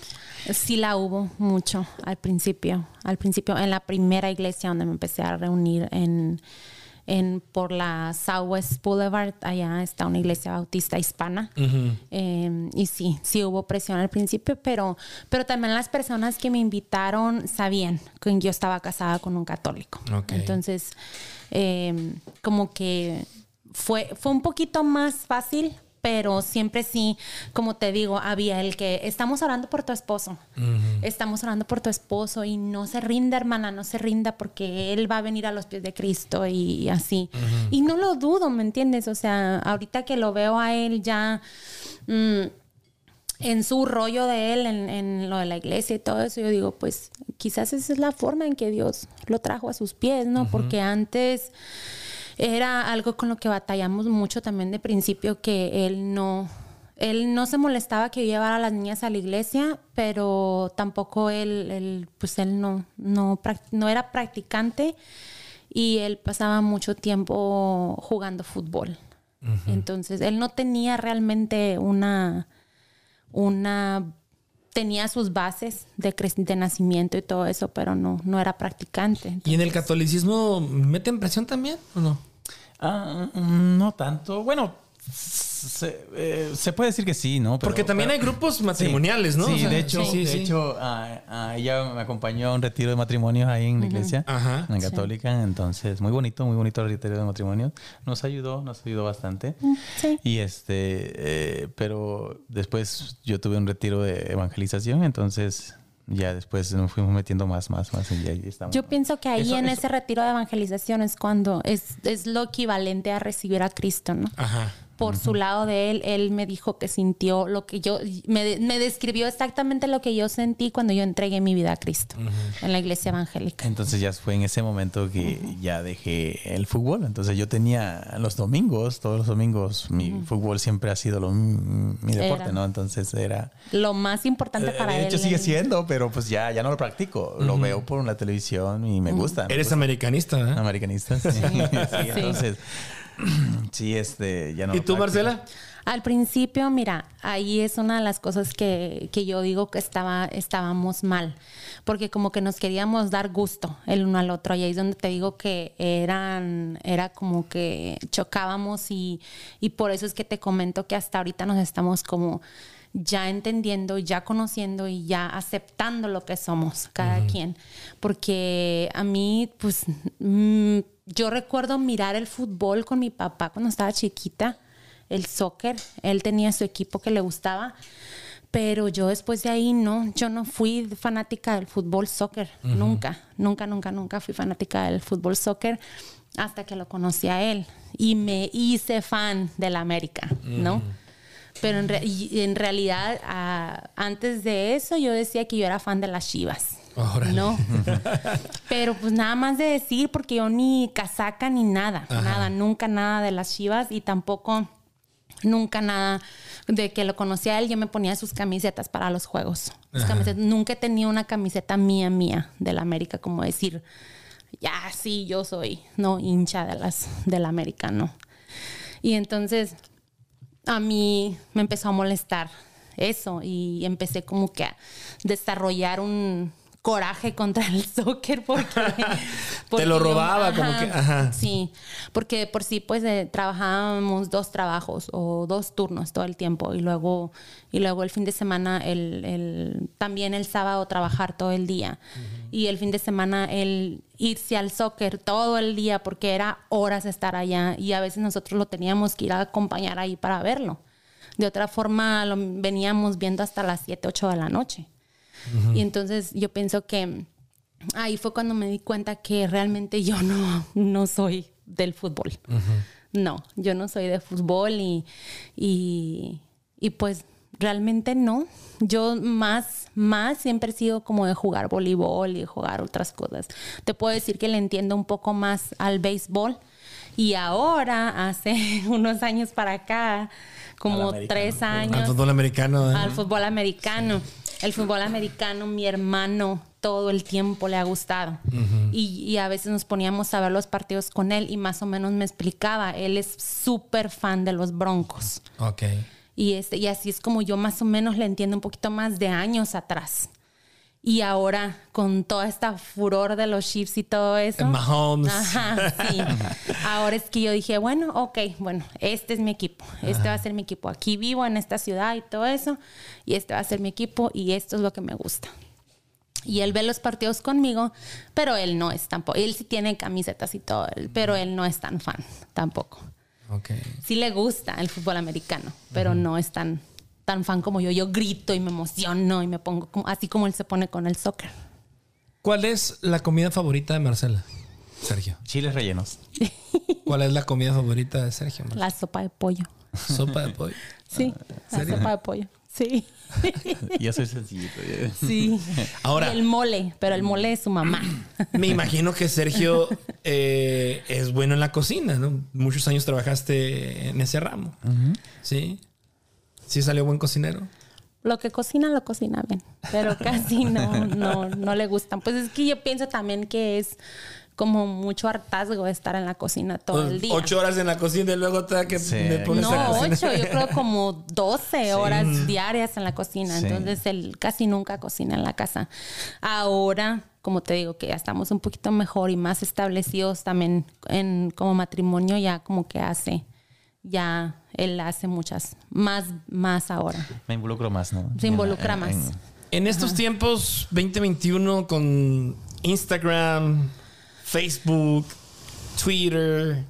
Sí la hubo mucho al principio. Al principio, en la primera iglesia donde me empecé a reunir en, en por la Southwest Boulevard, allá está una iglesia bautista hispana. Eh, y sí, sí hubo presión al principio, pero, pero también las personas que me invitaron sabían que yo estaba casada con un católico. Entonces, eh, como que fue, fue un poquito más fácil, pero siempre sí, como te digo, había el que estamos orando por tu esposo, estamos orando por tu esposo y no se rinda, hermana, no se rinda porque él va a venir a los pies de Cristo y, así. Y no lo dudo, ¿me entiendes? O sea, ahorita que lo veo a él ya... mm, en su rollo de él, en, en lo de la iglesia y todo eso, yo digo, pues quizás esa es la forma en que Dios lo trajo a sus pies, ¿no? Porque antes era algo con lo que batallamos mucho también de principio, que él no, él no se molestaba que yo llevara a las niñas a la iglesia, pero tampoco él, él, pues él no, no, no era practicante y él pasaba mucho tiempo jugando fútbol. Entonces, él no tenía realmente una una tenía sus bases de, de nacimiento y todo eso, pero no, no era practicante. ¿Y en el catolicismo meten presión también o no? Ah, mm, no tanto. Bueno, se, eh, se puede decir que sí, ¿no? Pero- Porque también hay grupos matrimoniales, ¿no? Sí, O sea, de hecho, sí, de sí. hecho ah, ah, ella me acompañó a un retiro de matrimonios ahí en la iglesia, Ajá. en la católica. Entonces, muy bonito, muy bonito el retiro de matrimonios. Nos ayudó, nos ayudó bastante. Sí. Y este, eh, pero después yo tuve un retiro de evangelización, entonces ya después nos fuimos metiendo más, más, más. Y ahí estamos. Yo pienso que ahí Eso- en eso- ese retiro de evangelización es cuando es, es lo equivalente a recibir a Cristo, ¿no? Ajá. Por su lado de él, él me dijo que sintió lo que yo, me, me describió exactamente lo que yo sentí cuando yo entregué mi vida a Cristo en la iglesia evangélica. Entonces ya fue en ese momento que ya dejé el fútbol. Entonces yo tenía los domingos, todos los domingos, mi fútbol siempre ha sido lo, mi deporte, Era. ¿no? Entonces era... Lo más importante Eh, para de él. hecho sigue él- siendo, pero pues ya, ya no lo practico. Lo veo por la televisión y me gusta. me Eres gusta. americanista, ¿verdad? americanista. (laughs) Sí, sí, entonces... (clears throat) Sí, este, ya no ¿Y tú. Marcela? Al principio, mira, ahí es una de las cosas que, que yo digo que estaba, estábamos mal, porque como que nos queríamos dar gusto el uno al otro, y ahí es donde te digo que eran, era como que chocábamos y, y por eso es que te comento que hasta ahorita nos estamos como ya entendiendo, ya conociendo y ya aceptando lo que somos cada quien. Porque a mí, pues, mm, yo recuerdo mirar el fútbol con mi papá cuando estaba chiquita, el soccer, él tenía su equipo que le gustaba. Pero yo después de ahí no, yo no fui fanática del fútbol soccer, nunca, nunca, nunca, nunca fui fanática del fútbol soccer hasta que lo conocí a él y me hice fan de la América, ¿no? Pero en, re- y en realidad, ah, antes de eso, yo decía que yo era fan de las Chivas. Órale. No. (laughs) Pero pues nada más de decir, porque yo ni casaca ni nada, nada, nunca nada de las Chivas y tampoco nunca nada de que lo conocía él, yo me ponía sus camisetas para los juegos. Camisetas. Nunca he tenido una camiseta mía, mía, de la América, como decir, ya sí, yo soy, no, hincha de las, de la América, no. Y entonces a mí me empezó a molestar eso y empecé como que a desarrollar un coraje (laughs) contra el soccer porque, (laughs) porque lo yo- robaba, como que, ajá. Sí, porque por sí pues eh, trabajábamos dos trabajos o dos turnos todo el tiempo y luego y luego el fin de semana el, el- también el sábado trabajar todo el día y el fin de semana el irse al soccer todo el día porque era horas estar allá y a veces nosotros lo teníamos que ir a acompañar ahí para verlo. De otra forma lo veníamos viendo hasta las 7, 8 de la noche. Y entonces yo pienso que ahí fue cuando me di cuenta que realmente yo no, no soy del fútbol. No, yo no soy de fútbol y, y, y pues realmente no. Yo más, más siempre he sido como de jugar voleibol y jugar otras cosas. Te puedo decir que le entiendo un poco más al béisbol. Y ahora, hace (laughs) unos años para acá, como tres Al años, fútbol americano. ¿eh? al fútbol americano. El fútbol americano, mi hermano todo el tiempo le ha gustado. y, y a veces nos poníamos a ver los partidos con él y más o menos me explicaba. Él es súper fan de los Broncos. Ok. Y, este, y así es como yo más o menos le entiendo un poquito más de años atrás. Y ahora, con toda esta furor de los Chiefs y todo eso. Mahomes. Ajá, sí. (laughs) Ahora es que yo dije, bueno, ok, bueno, este es mi equipo. Este va a ser mi equipo. Aquí vivo en esta ciudad y todo eso. Y este va a ser mi equipo y esto es lo que me gusta. Y él ve los partidos conmigo, pero él no es tampoco. Él sí tiene camisetas y todo, pero él no es tan fan tampoco. Ok. Sí le gusta el fútbol americano, pero no es tan, tan fan como yo. Yo grito y me emociono y me pongo como, así como él se pone con el soccer. ¿Cuál es la comida favorita de Marcela? Sergio. Chiles rellenos. (laughs) ¿Cuál es la comida favorita de Sergio? Marcela? La sopa de pollo. Sopa de pollo. Sí, la ¿Serio? sopa de pollo. Sí. (laughs) Yo soy sencillito. Sí. (laughs) Ahora- Y el mole, pero el mole de su mamá. (laughs) Me imagino que Sergio eh, es bueno en la cocina, ¿no? Muchos años trabajaste en ese ramo. Sí. Sí salió buen cocinero. Lo que cocina, lo cocina bien. Pero casi no, no, no le gustan. Pues es que yo pienso también que es como mucho hartazgo estar en la cocina todo el día. Pues, Ocho horas en la cocina y luego te da que Sí. me pones No, ocho, yo creo como 12 horas diarias en la cocina. Sí. Entonces él casi nunca cocina en la casa. Ahora, como te digo, que ya estamos un poquito mejor y más establecidos también en como matrimonio, ya como que hace, ya él hace muchas, más, más ahora. Me involucro más, ¿no? Se involucra En- más. en- En estos tiempos 2021 con Instagram, Facebook, Twitter,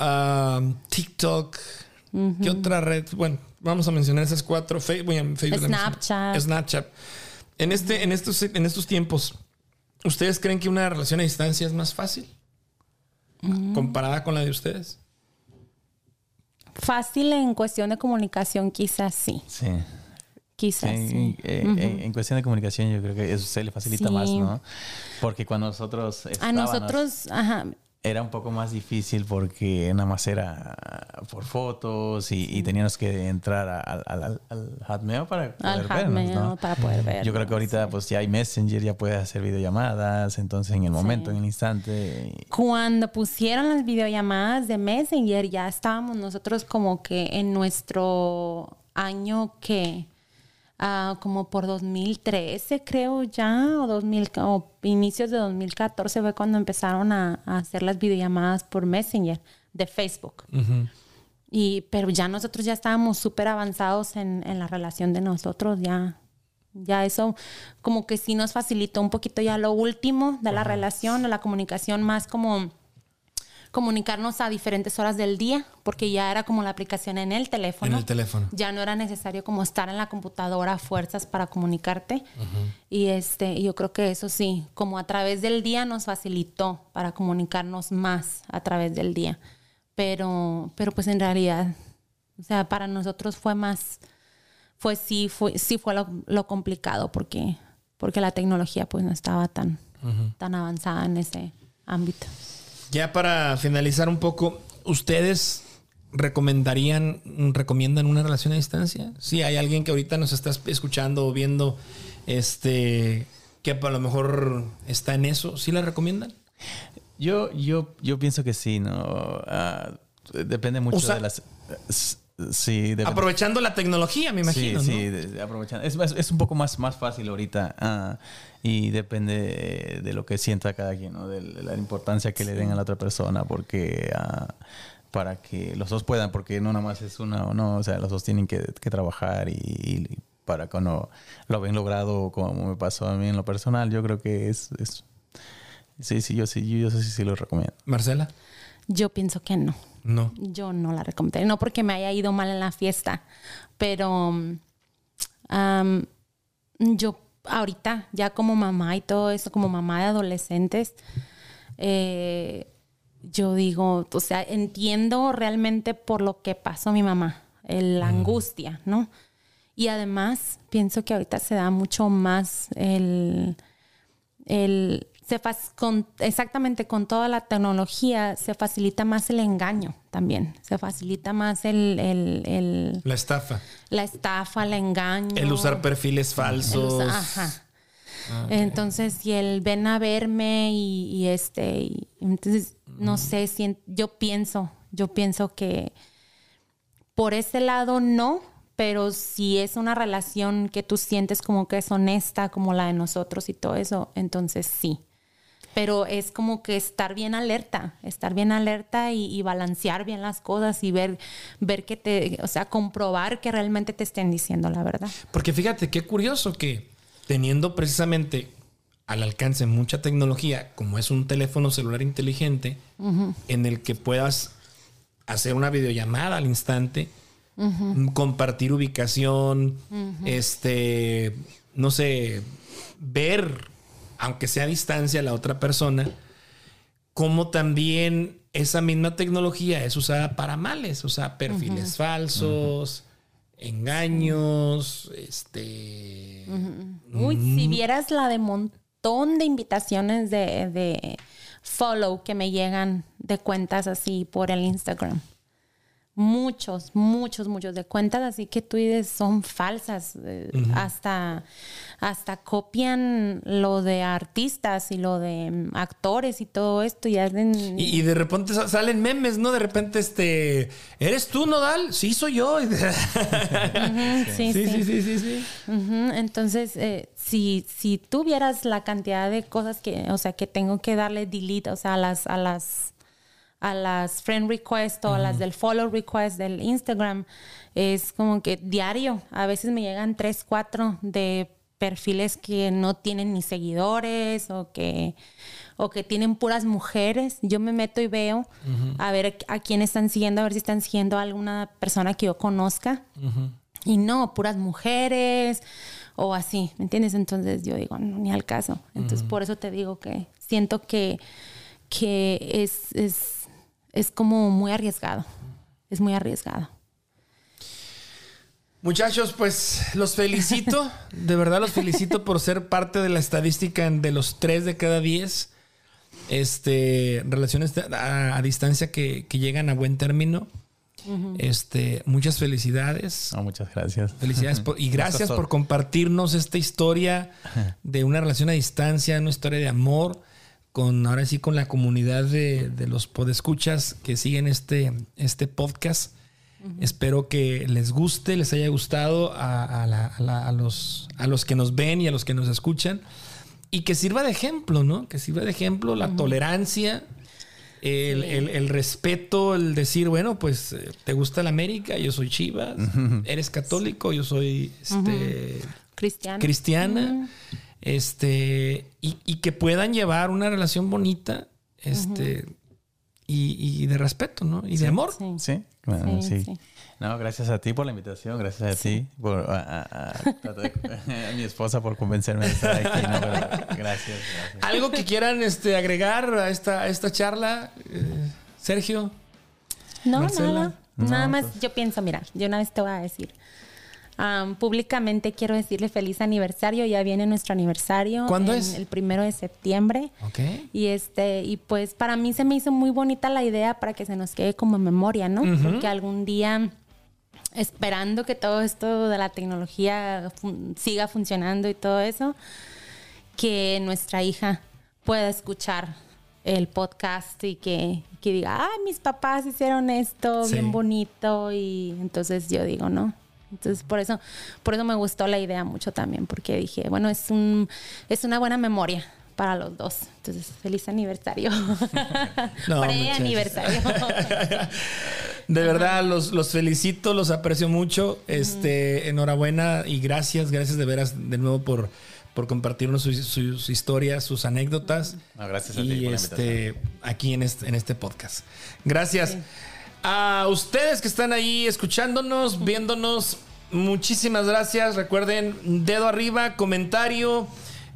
um, TikTok, ¿qué otra red? Bueno, vamos a mencionar esas cuatro. Facebook mencioné. Snapchat. Snapchat. En, este, en, estos, en estos tiempos, ¿ustedes creen que una relación a distancia es más fácil? Comparada con la de ustedes. Fácil en cuestión de comunicación, quizás sí. Sí. Quizás Sí, sí. eh, en, en cuestión de comunicación yo creo que eso se le facilita Sí. más, ¿no? Porque cuando nosotros A nosotros, ajá, era un poco más difícil porque nada más era por fotos y, y teníamos que entrar al, al, al Hotmail para poder al vernos, Hotmail ¿no? para poder ver. Yo creo que ahorita pues ya hay Messenger, ya puedes hacer videollamadas, entonces en el momento, en el instante. Cuando pusieron las videollamadas de Messenger, ya estábamos nosotros como que en nuestro año que, ah, como por 2013 creo ya, o, 2000, o inicios de 2014 fue cuando empezaron a, a hacer las videollamadas por Messenger de Facebook. Y, pero ya nosotros ya estábamos súper avanzados en, en la relación de nosotros, ya, ya eso como que sí nos facilitó un poquito ya lo último de la relación, de la comunicación más como comunicarnos a diferentes horas del día, porque ya era como la aplicación en el teléfono. En el teléfono. Ya no era necesario como estar en la computadora a fuerzas para comunicarte. Y este, yo creo que eso sí, como a través del día nos facilitó para comunicarnos más a través del día. Pero, pero pues en realidad, o sea, para nosotros fue más, fue sí, fue, sí fue lo, lo complicado porque, porque la tecnología pues no estaba tan, tan avanzada en ese ámbito. Ya para finalizar un poco, ¿ustedes recomendarían, recomiendan una relación a distancia? Si hay alguien que ahorita nos está escuchando o viendo, este, que a lo mejor está en eso, ¿sí la recomiendan? Yo, yo, yo pienso que sí, ¿no? Ah, depende mucho de las... Sí. Aprovechando la tecnología, me imagino. Sí, ¿no? sí, de- de aprovechando. Es, es- es un poco más, más fácil ahorita ah, y depende de lo que sienta cada quien, ¿no? De la importancia que le den a la otra persona, porque ah, para que los dos puedan, porque no nada más es una o no, o sea, los dos tienen que, que trabajar y, y para cuando lo ven logrado, como me pasó a mí en lo personal, yo creo que es, es- sí, sí, yo sí, yo, sí, sí lo recomiendo. Marcela, Yo pienso que no. No. Yo no la recomendaría. No porque me haya ido mal en la fiesta, pero mm, yo ahorita, ya como mamá y todo eso, como mamá de adolescentes, eh, yo digo, o sea, entiendo realmente por lo que pasó mi mamá, la angustia, ¿no? Y además pienso que ahorita se da mucho más el, el se con, exactamente con toda la tecnología se facilita más el engaño también, se facilita más el, el- el- La estafa. la estafa, el engaño. El usar perfiles falsos. usa- ajá. Entonces, y el ven a verme y, y este, y entonces, no sé, si, yo pienso, yo pienso que por ese lado no, pero si es una relación que tú sientes como que es honesta, como la de nosotros y todo eso, entonces sí. Pero es como que estar bien alerta, estar bien alerta y, y balancear bien las cosas y ver, ver que te, o sea, comprobar que realmente te estén diciendo la verdad. Porque fíjate qué curioso que teniendo precisamente al alcance mucha tecnología, como es un teléfono celular inteligente, en el que puedas hacer una videollamada al instante, compartir ubicación, este, no sé, ver, aunque sea a distancia, la otra persona, como también esa misma tecnología es usada para males, o sea, perfiles falsos, engaños, este... Uy, si vieras la de montón de invitaciones de, de follow que me llegan de cuentas así por el Instagram. Muchos, muchos, muchos de cuentas así que tú dices son falsas. eh, Hasta, hasta copian lo de artistas y lo de mm, actores y todo esto y hacen... Y, y de repente sa- salen memes, ¿no? De repente, este, ¿eres tú, Nodal? Sí, soy yo. (laughs) Sí, sí, sí. sí, sí, sí, sí. Ujú, Entonces, eh, si, si tú vieras la cantidad de cosas que, o sea, que tengo que darle delete, o sea, a las, a las, a las friend request o a las del follow request del Instagram, es como que diario. A veces me llegan tres, cuatro de perfiles que no tienen ni seguidores o que o que tienen puras mujeres. Yo me meto y veo a ver a quién están siguiendo, a ver si están siguiendo a alguna persona que yo conozca. Y no, puras mujeres o así, ¿me entiendes? Entonces yo digo, no, ni al caso. Entonces por eso te digo que siento que, que es, es, es como muy arriesgado. Es muy arriesgado. Muchachos, pues los felicito. (laughs) De verdad los felicito por ser parte de la estadística de los tres de cada diez. Este, relaciones a, a distancia que, que llegan a buen término. Este, muchas felicidades. No, muchas gracias. Felicidades por- y (laughs) gracias por compartirnos esta historia (laughs) de una relación a distancia, una historia de amor, con ahora sí con la comunidad de, de los podescuchas que siguen este, este podcast. Espero que les guste, les haya gustado a, a la- a la- a los, a los que nos ven y a los que nos escuchan. Y que sirva de ejemplo, ¿no? Que sirva de ejemplo la tolerancia, el, el- el respeto, el decir, bueno, pues eh, te gusta la América, yo soy Chivas, eres católico, yo soy este, cristiana, este, y, y que puedan llevar una relación bonita, este, y, y de respeto, ¿no? Y de amor. Sí. Sí, bueno, Sí, sí, sí. No, gracias a ti por la invitación, gracias a ti, por, a, a- a- tratar de- a mi esposa por convencerme de estar aquí. gracias, gracias. Algo que quieran este, agregar a esta, a esta charla, eh, Sergio. No, Marcela. nada. No, nada más pues- yo pienso, mira, yo una vez te voy a decir. Am, públicamente quiero decirle feliz aniversario. Ya viene nuestro aniversario. ¿Cuándo en es? El primero de septiembre. Ok. Y este, y pues para mí se me hizo muy bonita la idea para que se nos quede como memoria, ¿no? Porque algún día, esperando que todo esto de la tecnología fun- siga funcionando y todo eso, que nuestra hija pueda escuchar el podcast y que, que diga, ay, mis papás hicieron esto Sí. bien bonito y entonces yo digo, no. Entonces por eso, por eso me gustó la idea mucho también, porque dije, bueno, es un, es una buena memoria para los dos. Entonces, feliz aniversario. (laughs) No, Pre-aniversario. (laughs) De verdad, los, los felicito, los aprecio mucho. Este, enhorabuena y gracias, gracias de veras de nuevo por, por compartirnos sus, sus historias, sus anécdotas. No, gracias a ti y por la este, aquí en este, en este podcast. Gracias. A ustedes que están ahí escuchándonos, viéndonos, muchísimas gracias. Recuerden, dedo arriba, comentario.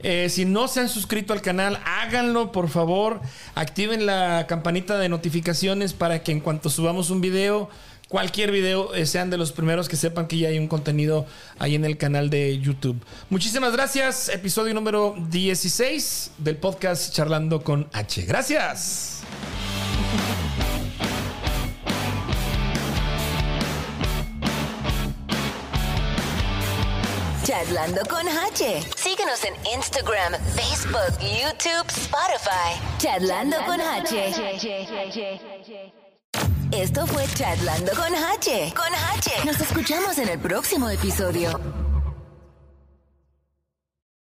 Eh, si no se han suscrito al canal, háganlo por favor. Activen la campanita de notificaciones para que en cuanto subamos un video, cualquier video, eh, sean de los primeros que sepan que ya hay un contenido ahí en el canal de YouTube. Muchísimas gracias. Episodio número 16 del podcast Charlando con H. Gracias. Charlando con H. Síguenos en Instagram, Facebook, YouTube, Spotify. Charlando con H. Esto fue Charlando con H. Con H. Nos escuchamos en el próximo episodio.